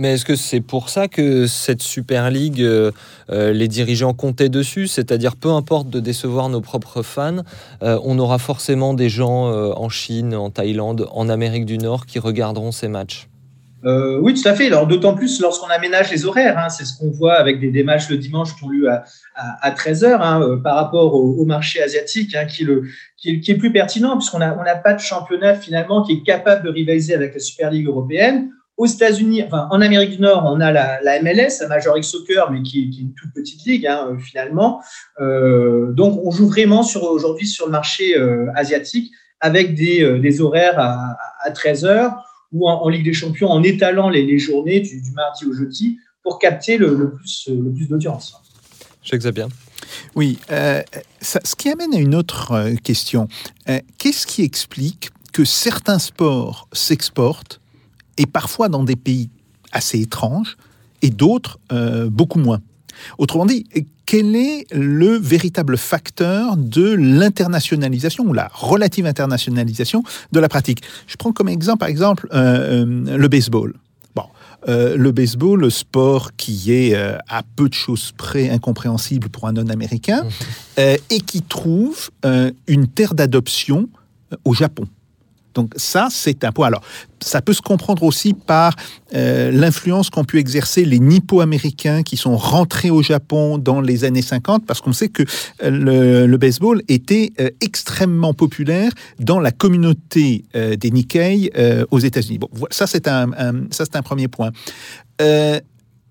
Mais est-ce que c'est pour ça que cette Super League, euh, euh, les dirigeants comptaient dessus? C'est-à-dire, peu importe de décevoir nos propres fans, euh, on aura forcément des gens en Chine, en Thaïlande, en Amérique du Nord qui regarderont ces matchs
oui, tout à fait. Alors, d'autant plus lorsqu'on aménage les horaires. Hein. c'est ce qu'on voit avec des, matchs le dimanche qui ont lieu à, 13h hein, par rapport au, marché asiatique, hein, qui, est plus pertinent, puisqu'on n'a on pas de championnat finalement qui est capable de rivaliser avec la Super League européenne. Aux États-Unis, enfin en Amérique du Nord, on a la, MLS, la Major League Soccer, mais qui, est une toute petite ligue hein, finalement. Euh, donc on joue vraiment sur aujourd'hui sur le marché euh, asiatique avec des, euh, horaires à, 13 heures ou en, Ligue des Champions en étalant les, journées du, mardi au jeudi pour capter le, plus, le plus d'audience.
Jacques bien.
Oui, ce qui amène à une autre question. Qu'est-ce qui explique que certains sports s'exportent et parfois dans des pays assez étranges, et d'autres euh, beaucoup moins. Autrement dit, quel est le véritable facteur de l'internationalisation ou la relative internationalisation de la pratique? Je prends comme exemple, par exemple, euh, euh, le baseball. Bon, le baseball, le sport qui est à peu de choses près incompréhensible pour un non-américain, et qui trouve une terre d'adoption au Japon. Donc ça, c'est un point. Alors, ça peut se comprendre aussi par euh, l'influence qu'ont pu exercer les nippo-américains qui sont rentrés au Japon dans les années 50, parce qu'on sait que euh, le, baseball était euh, extrêmement populaire dans la communauté des Nikkei aux États-Unis. Bon, ça c'est un, c'est un premier point.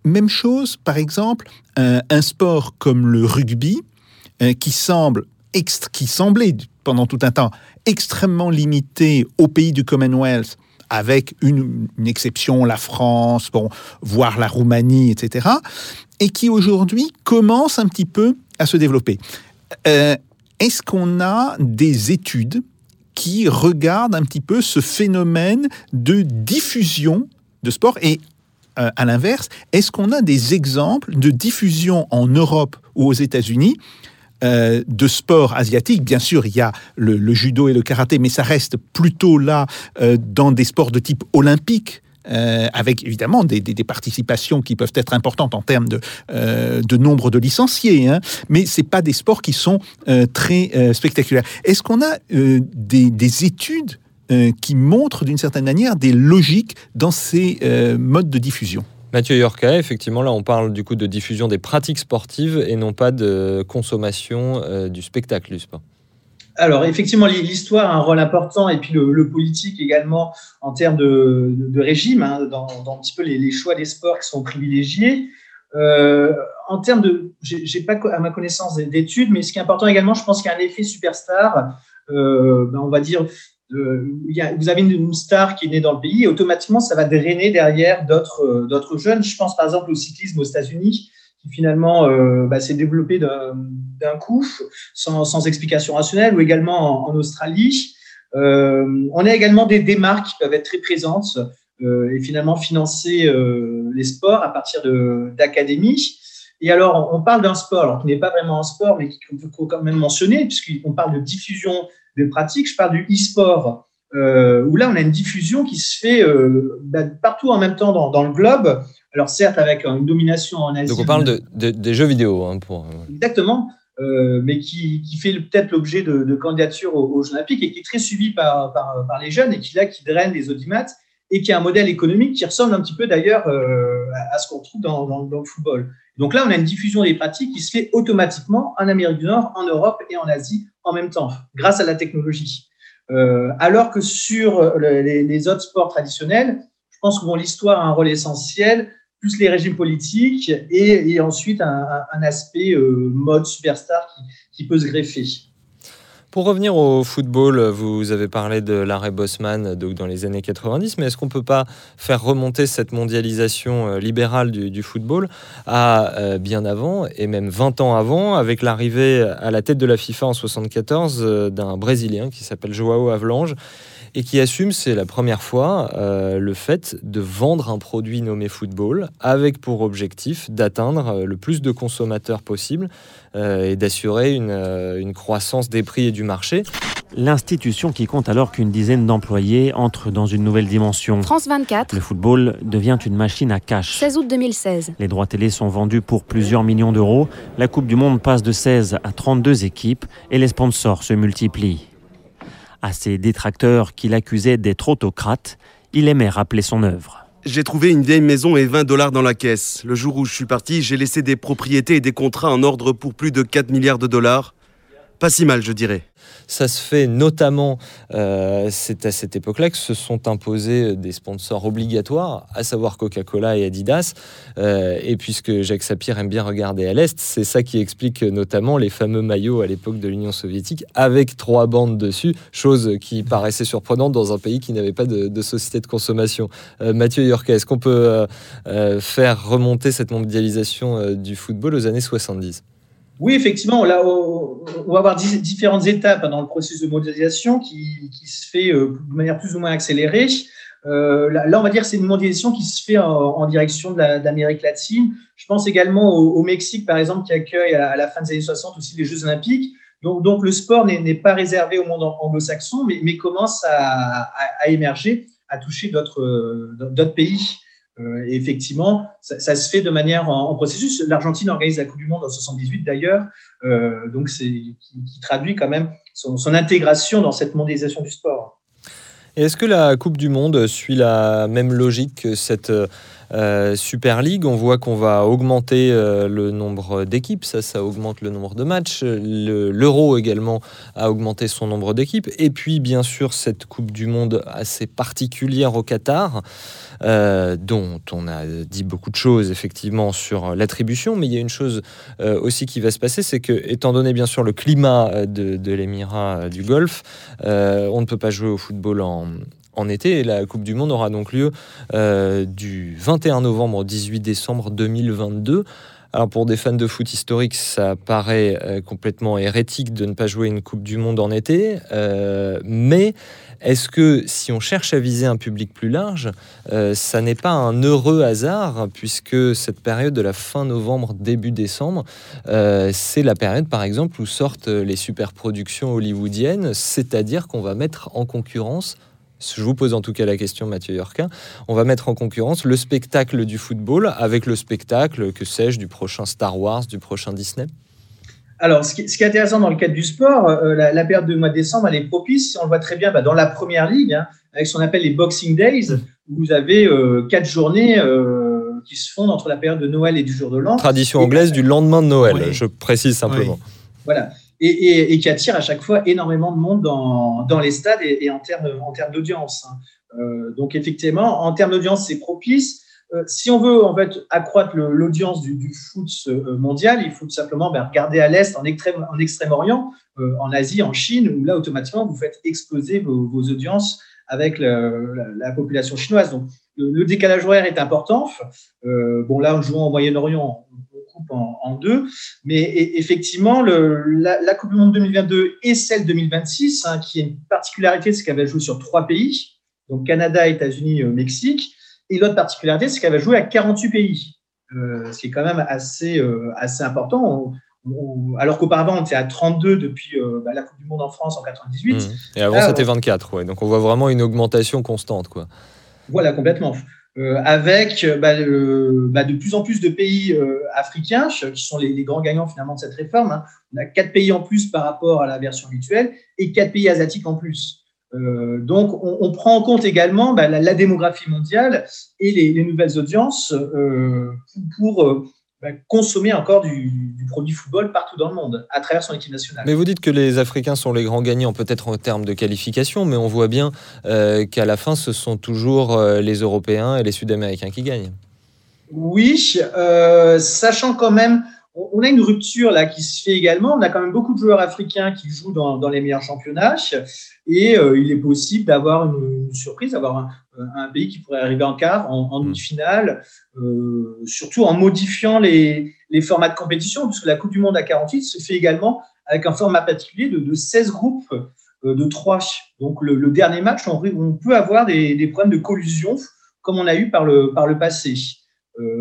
même chose, par exemple, un sport comme le rugby, qui semble qui semblait pendant tout un temps extrêmement limité aux pays du Commonwealth avec une, exception, la France, bon, voire la Roumanie, etc., et qui aujourd'hui commence un petit peu à se développer. Euh, est-ce qu'on a des études qui regardent un petit peu ce phénomène de diffusion de sport? Et euh, à l'inverse, est-ce qu'on a des exemples de diffusion en Europe ou aux États-Unis euh, de sport asiatique. Bien sûr, il y a le, judo et le karaté, mais ça reste plutôt là euh, dans des sports de type olympique. avec évidemment des, participations qui peuvent être importantes en termes de, nombre de licenciés, hein. mais ce pas des sports qui sont très spectaculaires. Est-ce qu'on a des, études qui montrent d'une certaine manière des logiques dans ces modes de diffusion?
Mathieu Yorka, effectivement, là, on parle du coup de diffusion des pratiques sportives et non pas de consommation euh, du spectacle du sport.
Alors, effectivement, l'histoire a un rôle important et puis le, politique également en termes de, régime, hein, dans, un petit peu les, choix des sports qui sont privilégiés. Euh, en termes de, j'ai pas à ma connaissance d'études, mais ce qui est important également, je pense qu'il y a un effet superstar. Euh, ben, on va dire vous avez une, star qui est née dans le pays et automatiquement, ça va drainer derrière d'autres euh, d'autres jeunes. Je pense par exemple au cyclisme aux États-Unis qui finalement euh, bah, s'est développé d'un coup, sans, sans, explication rationnelle, ou également en, Australie. Euh, on a également des, marques qui peuvent être très présentes et finalement financer les sports à partir d'académies. Et alors, on parle d'un sport alors, qui n'est pas vraiment un sport, mais qu'il faut quand même mentionner, puisqu'on parle de diffusion de pratiques. Je parle du e-sport, euh, où là, on a une diffusion qui se fait euh, bah, partout en même temps dans, le globe. Alors, certes, avec une domination en Asie.
Donc, on parle de, des jeux vidéo. Hein, pour...
Euh, Exactement. mais qui, fait peut-être l'objet de, de candidatures aux, Jeux Olympiques et qui est très suivi par, par, les jeunes et qui, là, qui draine les audimat et qui a un modèle économique qui ressemble un petit peu d'ailleurs à, ce qu'on trouve dans, dans, le football. Donc là, on a une diffusion des pratiques qui se fait automatiquement en Amérique du Nord, en Europe et en Asie en même temps, grâce à la technologie. Euh, alors que sur les, autres sports traditionnels, je pense que l'histoire a un rôle essentiel, plus les régimes politiques et, ensuite un, aspect euh, mode superstar qui peut se greffer.
Pour revenir au football, vous avez parlé de l'arrêt Bosman donc dans les années 90, mais est-ce qu'on ne peut pas faire remonter cette mondialisation euh, libérale du, football à euh, bien avant, et même 20 ans avant, avec l'arrivée à la tête de la FIFA en 74 euh, d'un Brésilien qui s'appelle Joao Avalanche et qui assume, c'est la première fois, euh, le fait de vendre un produit nommé football avec pour objectif d'atteindre euh, le plus de consommateurs possible euh, et d'assurer une, une, croissance des prix et du marché.
L'institution qui compte alors qu'une dizaine d'employés entre dans une nouvelle dimension.
France 24.
Le football devient une machine à cash.
16 août 2016.
Les droits télé sont vendus pour plusieurs millions d'euros. La Coupe du Monde passe de 16 à 32 équipes et les sponsors se multiplient. À ses détracteurs qui l'accusaient d'être autocrate, il aimait rappeler son œuvre.
J'ai trouvé une vieille maison et 20 dollars dans la caisse. Le jour où je suis parti, j'ai laissé des propriétés et des contrats en ordre pour plus de 4 milliards de dollars. Pas si mal, je dirais.
Ça se fait notamment, euh, c'est à cette époque-là que se sont imposés des sponsors obligatoires, à savoir Coca-Cola et Adidas. Euh, et puisque Jacques Sapir aime bien regarder à l'Est, c'est ça qui explique notamment les fameux maillots à l'époque de l'Union soviétique avec trois bandes dessus, chose qui paraissait surprenante dans un pays qui n'avait pas de, société de consommation. Euh, Mathieu Yorka, est-ce qu'on peut faire remonter cette mondialisation du football aux années 70
oui, effectivement, là, on va avoir différentes étapes dans le processus de mondialisation qui, se fait euh, de manière plus ou moins accélérée. Euh, là, on va dire que c'est une mondialisation qui se fait en, direction de l'Amérique latine. Je pense également au, Mexique, par exemple, qui accueille à, la fin des années 60 aussi les Jeux olympiques. Donc, le sport n'est pas réservé au monde anglo-saxon, mais, commence à, à, émerger, à toucher d'autres pays. Euh, effectivement, ça, se fait de manière en, processus. L'Argentine organise la Coupe du Monde en 78 d'ailleurs, euh, donc c'est qui, traduit quand même son, intégration dans cette mondialisation du sport.
Est-ce que la Coupe du Monde suit la même logique que cette euh, Super League On voit qu'on va augmenter le nombre d'équipes, ça, ça augmente le nombre de matchs. L'Euro également a augmenté son nombre d'équipes. Et puis, bien sûr, cette Coupe du Monde assez particulière au Qatar. Euh, dont on a dit beaucoup de choses effectivement sur l'attribution, mais il y a une chose euh, aussi qui va se passer, c'est que étant donné bien sûr le climat de, l'émirat du Golfe, euh, on ne peut pas jouer au football en, en été. La Coupe du Monde aura donc lieu du 21 novembre au 18 décembre 2022. Alors pour des fans de foot historique, ça paraît complètement hérétique de ne pas jouer une Coupe du Monde en été, mais est-ce que si on cherche à viser un public plus large, euh, ça n'est pas un heureux hasard, puisque cette période de la fin novembre, début décembre, euh, c'est la période par exemple où sortent les super productions hollywoodiennes, c'est-à-dire qu'on va mettre en concurrence je vous pose en tout cas la question, Mathieu Yorka. On va mettre en concurrence le spectacle du football avec le spectacle, que sais-je, du prochain Star Wars, du prochain Disney?
Alors, ce qui, est intéressant dans le cadre du sport, euh, la, période de mois de décembre, elle est propice. On le voit très bien bah, dans la première ligue, hein, avec ce qu'on appelle les Boxing Days, où vous avez euh, quatre journées euh, qui se fondent entre la période de Noël et du jour de l'an.
Tradition anglaise du lendemain de Noël, je précise simplement.
Voilà. Et, qui attire à chaque fois énormément de monde dans, les stades et, en termes, en termes d'audience. Hein. donc, effectivement, en termes d'audience, c'est propice. Euh, si on veut en fait accroître l'audience du, foot euh, mondial, il faut tout simplement ben, regarder à l'est, en extrême, en extrême-orient, euh, en Asie, en Chine, où là automatiquement vous faites exploser vos, audiences avec la, population chinoise. Donc le, décalage horaire est important. bon là, en jouant au Moyen-Orient, coupe en, deux, mais effectivement, la, Coupe du Monde 2022 et celle 2026, hein, qui est une particularité, c'est qu'elle va jouer sur trois pays, donc Canada, États-Unis, Mexique. Et l'autre particularité, c'est qu'elle va jouer à 48 pays, euh, ce qui est quand même assez, euh, assez important. alors qu'auparavant, on était à 32 depuis euh, bah, la Coupe du Monde en France en 98. Mmh.
Et avant, c'était 24. Ouais. Donc, on voit vraiment une augmentation constante. Quoi.
Voilà, complètement. Avec bah, bah, de plus en plus de pays africains qui sont les, grands gagnants finalement de cette réforme. Hein. On a quatre pays en plus par rapport à la version habituelle et quatre pays asiatiques en plus. Euh, donc, on, prend en compte également bah, la, démographie mondiale et les, nouvelles audiences euh, pour, euh, bah, consommer encore du, produit football partout dans le monde, à travers son équipe nationale.
Mais vous dites que les Africains sont les grands gagnants, peut-être en termes de qualification, mais on voit bien qu'à la fin, ce sont toujours les Européens et les Sud-Américains qui gagnent.
Oui, sachant quand même on a une rupture là qui se fait également. On a quand même beaucoup de joueurs africains qui jouent dans, les meilleurs championnats et euh, il est possible d'avoir une, surprise, d'avoir un, pays qui pourrait arriver en quart, en, mm. demi-finale, euh, surtout en modifiant les, formats de compétition, puisque la Coupe du Monde à 48 se fait également avec un format particulier de, 16 groupes euh, de 3. Donc le, dernier match, on, peut avoir des, problèmes de collusion comme on a eu par le, par le passé.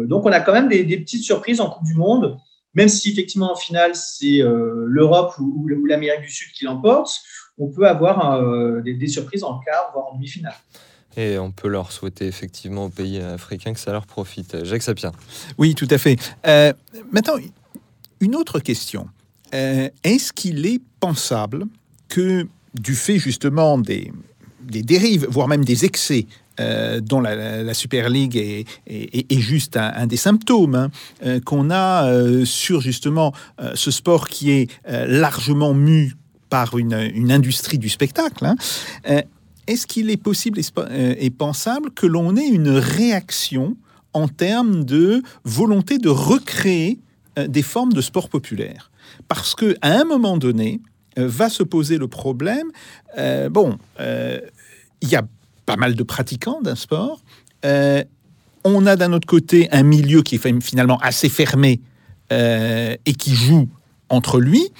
donc on a quand même des, des petites surprises en Coupe du Monde même si effectivement en finale c'est euh, l'Europe ou, l'Amérique du Sud qui l'emporte, on peut avoir euh, des, surprises en quart, voire en demi-finale.
Et on peut leur souhaiter effectivement aux pays africains que ça leur profite. Jacques Sapien.
Oui, tout à fait. Euh, maintenant, une autre question. Est-ce qu'il est pensable que, du fait justement des, des dérives, voire même des excès euh, dont la, Super League est, juste un, des symptômes hein, euh, qu'on a euh, sur justement ce sport qui est largement mu par une, industrie du spectacle. Hein. Est-ce qu'il est possible et, pensable que l'on ait une réaction en termes de volonté de recréer des formes de sport populaire? Parce que à un moment donné, va se poser le problème. bon, il y a pas mal de pratiquants d'un sport. Euh, on a d'un autre côté un milieu qui est finalement assez fermé euh, et qui joue entre lui.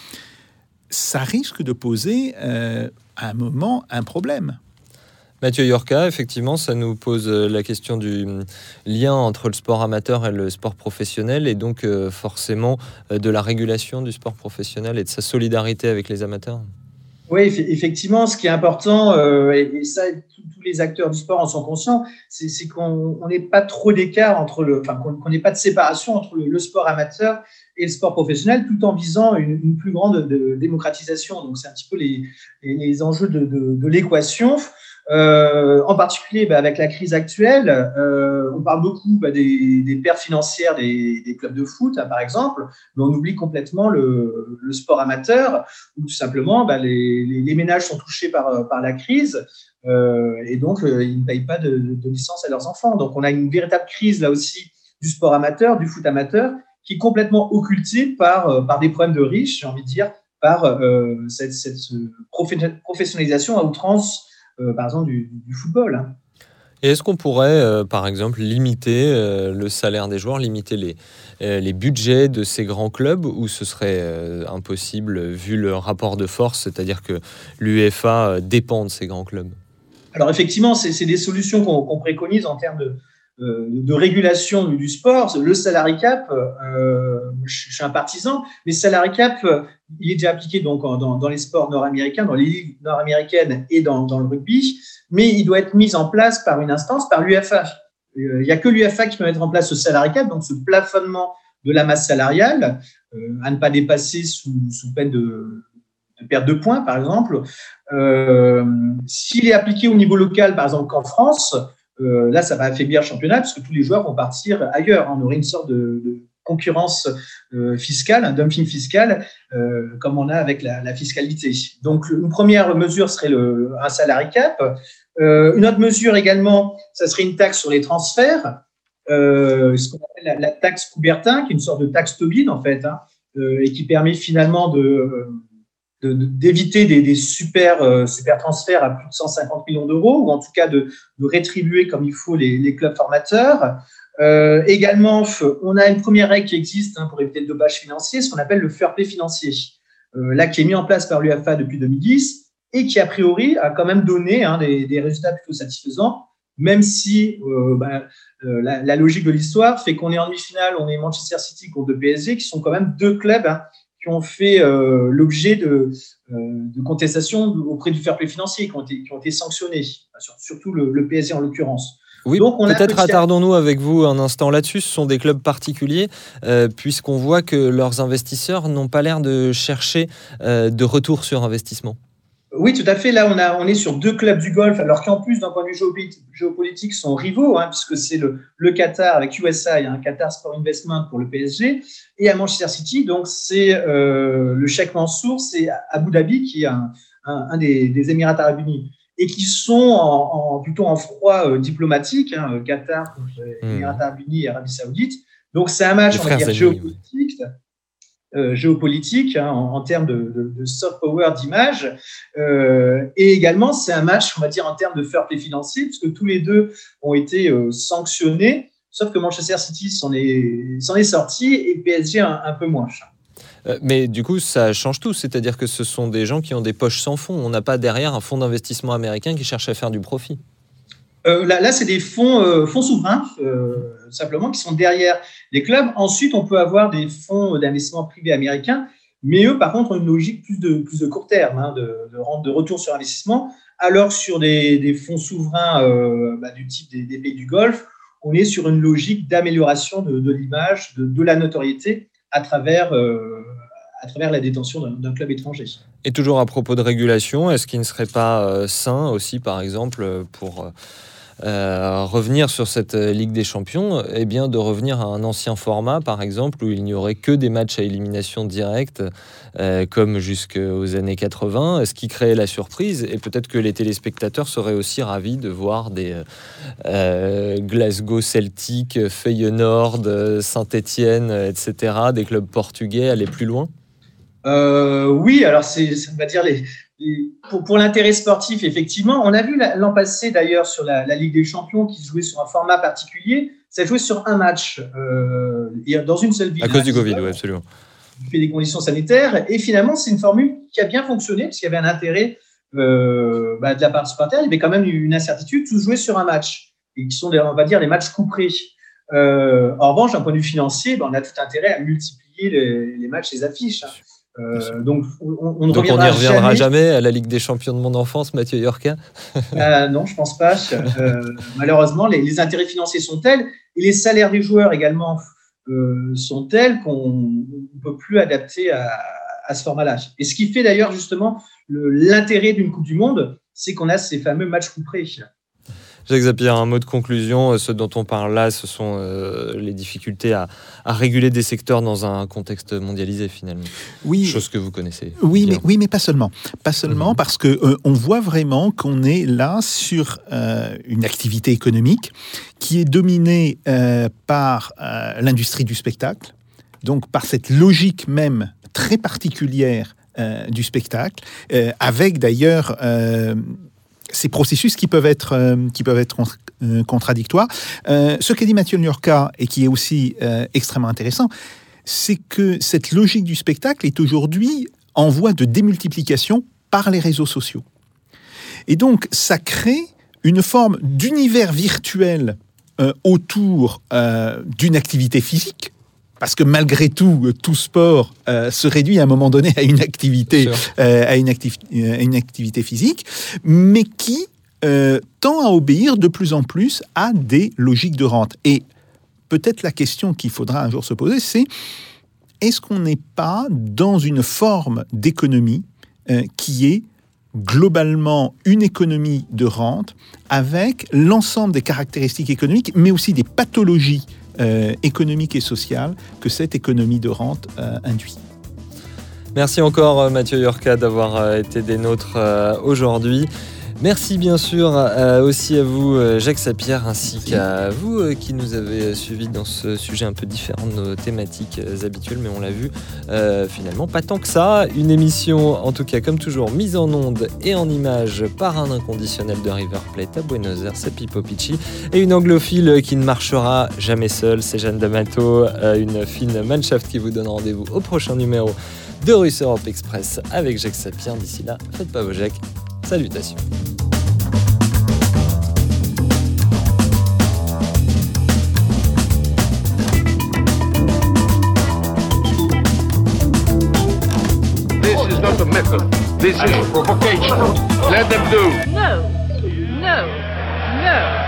Ça risque de poser euh, à un moment un problème.
Mathieu Yorka, effectivement, ça nous pose la question du lien entre le sport amateur et le sport professionnel, et donc forcément de la régulation du sport professionnel et de sa solidarité avec les amateurs.
Oui, effectivement, ce qui est important, euh, et, ça, tous les acteurs du sport en sont conscients, c'est qu'on n'ait pas trop d'écart entre le, enfin, qu'on n'ait pas de séparation entre le, sport amateur et le sport professionnel, tout en visant une, plus grande démocratisation. Donc, c'est un petit peu les, les, enjeux de, de, de l'équation. Euh, en particulier bah, avec la crise actuelle, euh, on parle beaucoup bah, des, pertes financières des, clubs de foot, hein, par exemple, mais on oublie complètement le, sport amateur, où tout simplement bah, les, ménages sont touchés par, la crise euh, et donc ils ne payent pas de, licence à leurs enfants. Donc on a une véritable crise là aussi du sport amateur, du foot amateur, qui est complètement occultée par, par des problèmes de riches, j'ai envie de dire, par cette, cette professionnalisation à outrance par exemple, du, football. Hein.
Et est-ce qu'on pourrait, par exemple, limiter le salaire des joueurs, limiter les, les budgets de ces grands clubs, ou ce serait impossible vu le rapport de force, c'est-à-dire que l'UEFA dépend de ces grands clubs?
Alors effectivement, c'est des solutions qu'on préconise en termes de, euh, de régulation du, sport. Le salary cap, euh, je, suis un partisan, mais salary cap, euh, il est déjà appliqué donc dans, les sports nord-américains, dans les ligues nord-américaines et dans, le rugby, mais il doit être mis en place par une instance, par l'UFA. Il n'y a que l'UFA qui peut mettre en place ce salary cap, donc ce plafonnement de la masse salariale à ne pas dépasser sous, peine de, de perte de points, par exemple. Euh, s'il est appliqué au niveau local, par exemple qu'en France, euh, là, ça va affaiblir le championnat parce que tous les joueurs vont partir ailleurs. On aurait une sorte de, concurrence euh, fiscale, un dumping fiscal, comme on a avec la, fiscalité. Donc, une première mesure serait le, un salary cap. une autre mesure également, ça serait une taxe sur les transferts, ce qu'on appelle la, taxe Coubertin, qui est une sorte de taxe Tobin, en fait, hein, et qui permet finalement de d'éviter des, des, super, euh, super transferts à plus de 150 millions d'euros, ou en tout cas de, rétribuer comme il faut les, clubs formateurs. Euh, également, on a une première règle qui existe hein, pour éviter le dopage financier, ce qu'on appelle le fair play financier, euh, là qui est mis en place par l'UFA depuis 2010 et qui a priori a quand même donné hein, des, résultats plutôt satisfaisants, même si bah, la, logique de l'histoire fait qu'on est en demi-finale, on est Manchester City contre PSG, qui sont quand même deux clubs hein, qui ont fait euh, l'objet de, euh, de, contestations auprès du fair play financier, qui ont été, qui ont été sanctionnés, surtout le, PSG en l'occurrence.
Oui, peut-être attardons-nous avec vous un instant là-dessus. Ce sont des clubs particuliers, euh, puisqu'on voit que leurs investisseurs n'ont pas l'air de chercher de retour sur investissement.
Oui, tout à fait. Là, on, a, on est sur deux clubs du golf, alors qu'en plus, d'un point de vue géopolitique, sont rivaux, hein, puisque c'est le, le, Qatar avec USA, un hein, Qatar Sport Investment pour le PSG, et à Manchester City, donc c'est euh, le Sheikh Mansour, c'est Abu Dhabi, qui est un, un, des, des, Émirats Arabes Unis, et qui sont en, plutôt en froid euh, diplomatique, hein, Qatar, hmm. Émirats Arabes Unis et Arabie Saoudite. Donc c'est un match, on va dire, géopolitique. Euh, géopolitique hein, en, termes de, soft power d'image. Euh, et également, c'est un match, on va dire, en termes de fair play financier, puisque tous les deux ont été euh, sanctionnés, sauf que Manchester City s'en est, est sorti et PSG un, peu moins.
Mais du coup, ça change tout, c'est-à-dire que ce sont des gens qui ont des poches sans fond. On n'a pas derrière un fonds d'investissement américain qui cherche à faire du profit.
Euh, là, c'est des fonds, euh, souverains, euh, simplement, qui sont derrière les clubs. Ensuite, on peut avoir des fonds d'investissement privés américains, mais eux, par contre, ont une logique plus de, plus de court terme, hein, de, de, retour sur investissement, alors sur des, fonds souverains bah, du type des, pays du Golfe, on est sur une logique d'amélioration de, l'image, de, la notoriété à travers, à travers la détention d'un club étranger.
Et toujours à propos de régulation, est-ce qu'il ne serait pas sain aussi, par exemple, pour revenir sur cette euh, Ligue des Champions, eh bien de revenir à un ancien format, par exemple, où il n'y aurait que des matchs à élimination directe, euh, comme jusqu'aux années 80, ce qui créait la surprise. Et peut-être que les téléspectateurs seraient aussi ravis de voir des Glasgow Celtic, Feyenoord, Saint-Étienne, etc., des clubs portugais aller plus loin.
oui, alors c'est, on va dire les, pour, l'intérêt sportif, effectivement, on a vu l'an passé d'ailleurs sur la, Ligue des Champions qui se jouait sur un format particulier. Ça jouait sur un match euh, dans une seule ville.
À cause du Covid, oui, absolument.
Il fait des conditions sanitaires. Et finalement, c'est une formule qui a bien fonctionné parce qu'il y avait un intérêt euh, bah, de la part supporter. Il y avait quand même une incertitude. Tout jouer sur un match. Et qui sont, on va dire, les matchs couperés. Euh, en revanche, d'un point de vue financier, bah, on a tout intérêt à multiplier les, les matchs, les affiches.
Euh, donc, on, n'y reviendra jamais. à la Ligue des champions de mon enfance, Mathieu Yorka?
Euh, Non, je pense pas. Euh, malheureusement, les, intérêts financiers sont tels et les salaires des joueurs également sont tels qu'on ne peut plus adapter à, à ce format-là. Et ce qui fait d'ailleurs justement l'intérêt d'une Coupe du Monde, c'est qu'on a ces fameux matchs couperés.
Jacques Zapier, un mot de conclusion. Euh, ce dont on parle là, ce sont euh, les difficultés à, réguler des secteurs dans un contexte mondialisé finalement.
Oui.
Chose que vous connaissez.
Oui, mais, oui mais pas seulement. Pas seulement mhm. parce qu'on euh, on voit vraiment qu'on est là sur une activité économique qui est dominée par l'industrie du spectacle, donc par cette logique même très particulière du spectacle, avec d'ailleurs ces processus qui peuvent être, qui peuvent être contradictoires. ce qu'a dit Mathieu Niorca et qui est aussi extrêmement intéressant, c'est que cette logique du spectacle est aujourd'hui en voie de démultiplication par les réseaux sociaux. Et donc, ça crée une forme d'univers virtuel euh, autour euh, d'une activité physique, parce que malgré tout, tout sport euh, se réduit à un moment donné à une activité, à une, une, activité physique, mais qui tend à obéir de plus en plus à des logiques de rente. Et peut-être la question qu'il faudra un jour se poser, c'est est-ce qu'on n'est pas dans une forme d'économie qui est globalement une économie de rente avec l'ensemble des caractéristiques économiques, mais aussi des pathologies euh, économiques et sociales que cette économie de rente euh, induit.
Merci encore euh, Mathieu Yorka d'avoir été des nôtres aujourd'hui. Merci bien sûr euh, aussi à vous, euh, Jacques Sapierre, ainsi qu'à vous euh, qui nous avez suivis dans ce sujet un peu différent de nos thématiques habituelles, mais on l'a vu finalement pas tant que ça. Une émission, en tout cas comme toujours, mise en onde et en image par un inconditionnel de River Plate à Buenos Aires, c'est Pipo Picci, et une anglophile qui ne marchera jamais seule, c'est Jeanne D'Amato, une fine Mannschaft qui vous donne rendez-vous au prochain numéro de Russe Europe Express avec Jacques Sapierre. D'ici là, faites pas vos Jacques. Salutations.
This is not a method. This is provocation. Let them do.
No, no, no.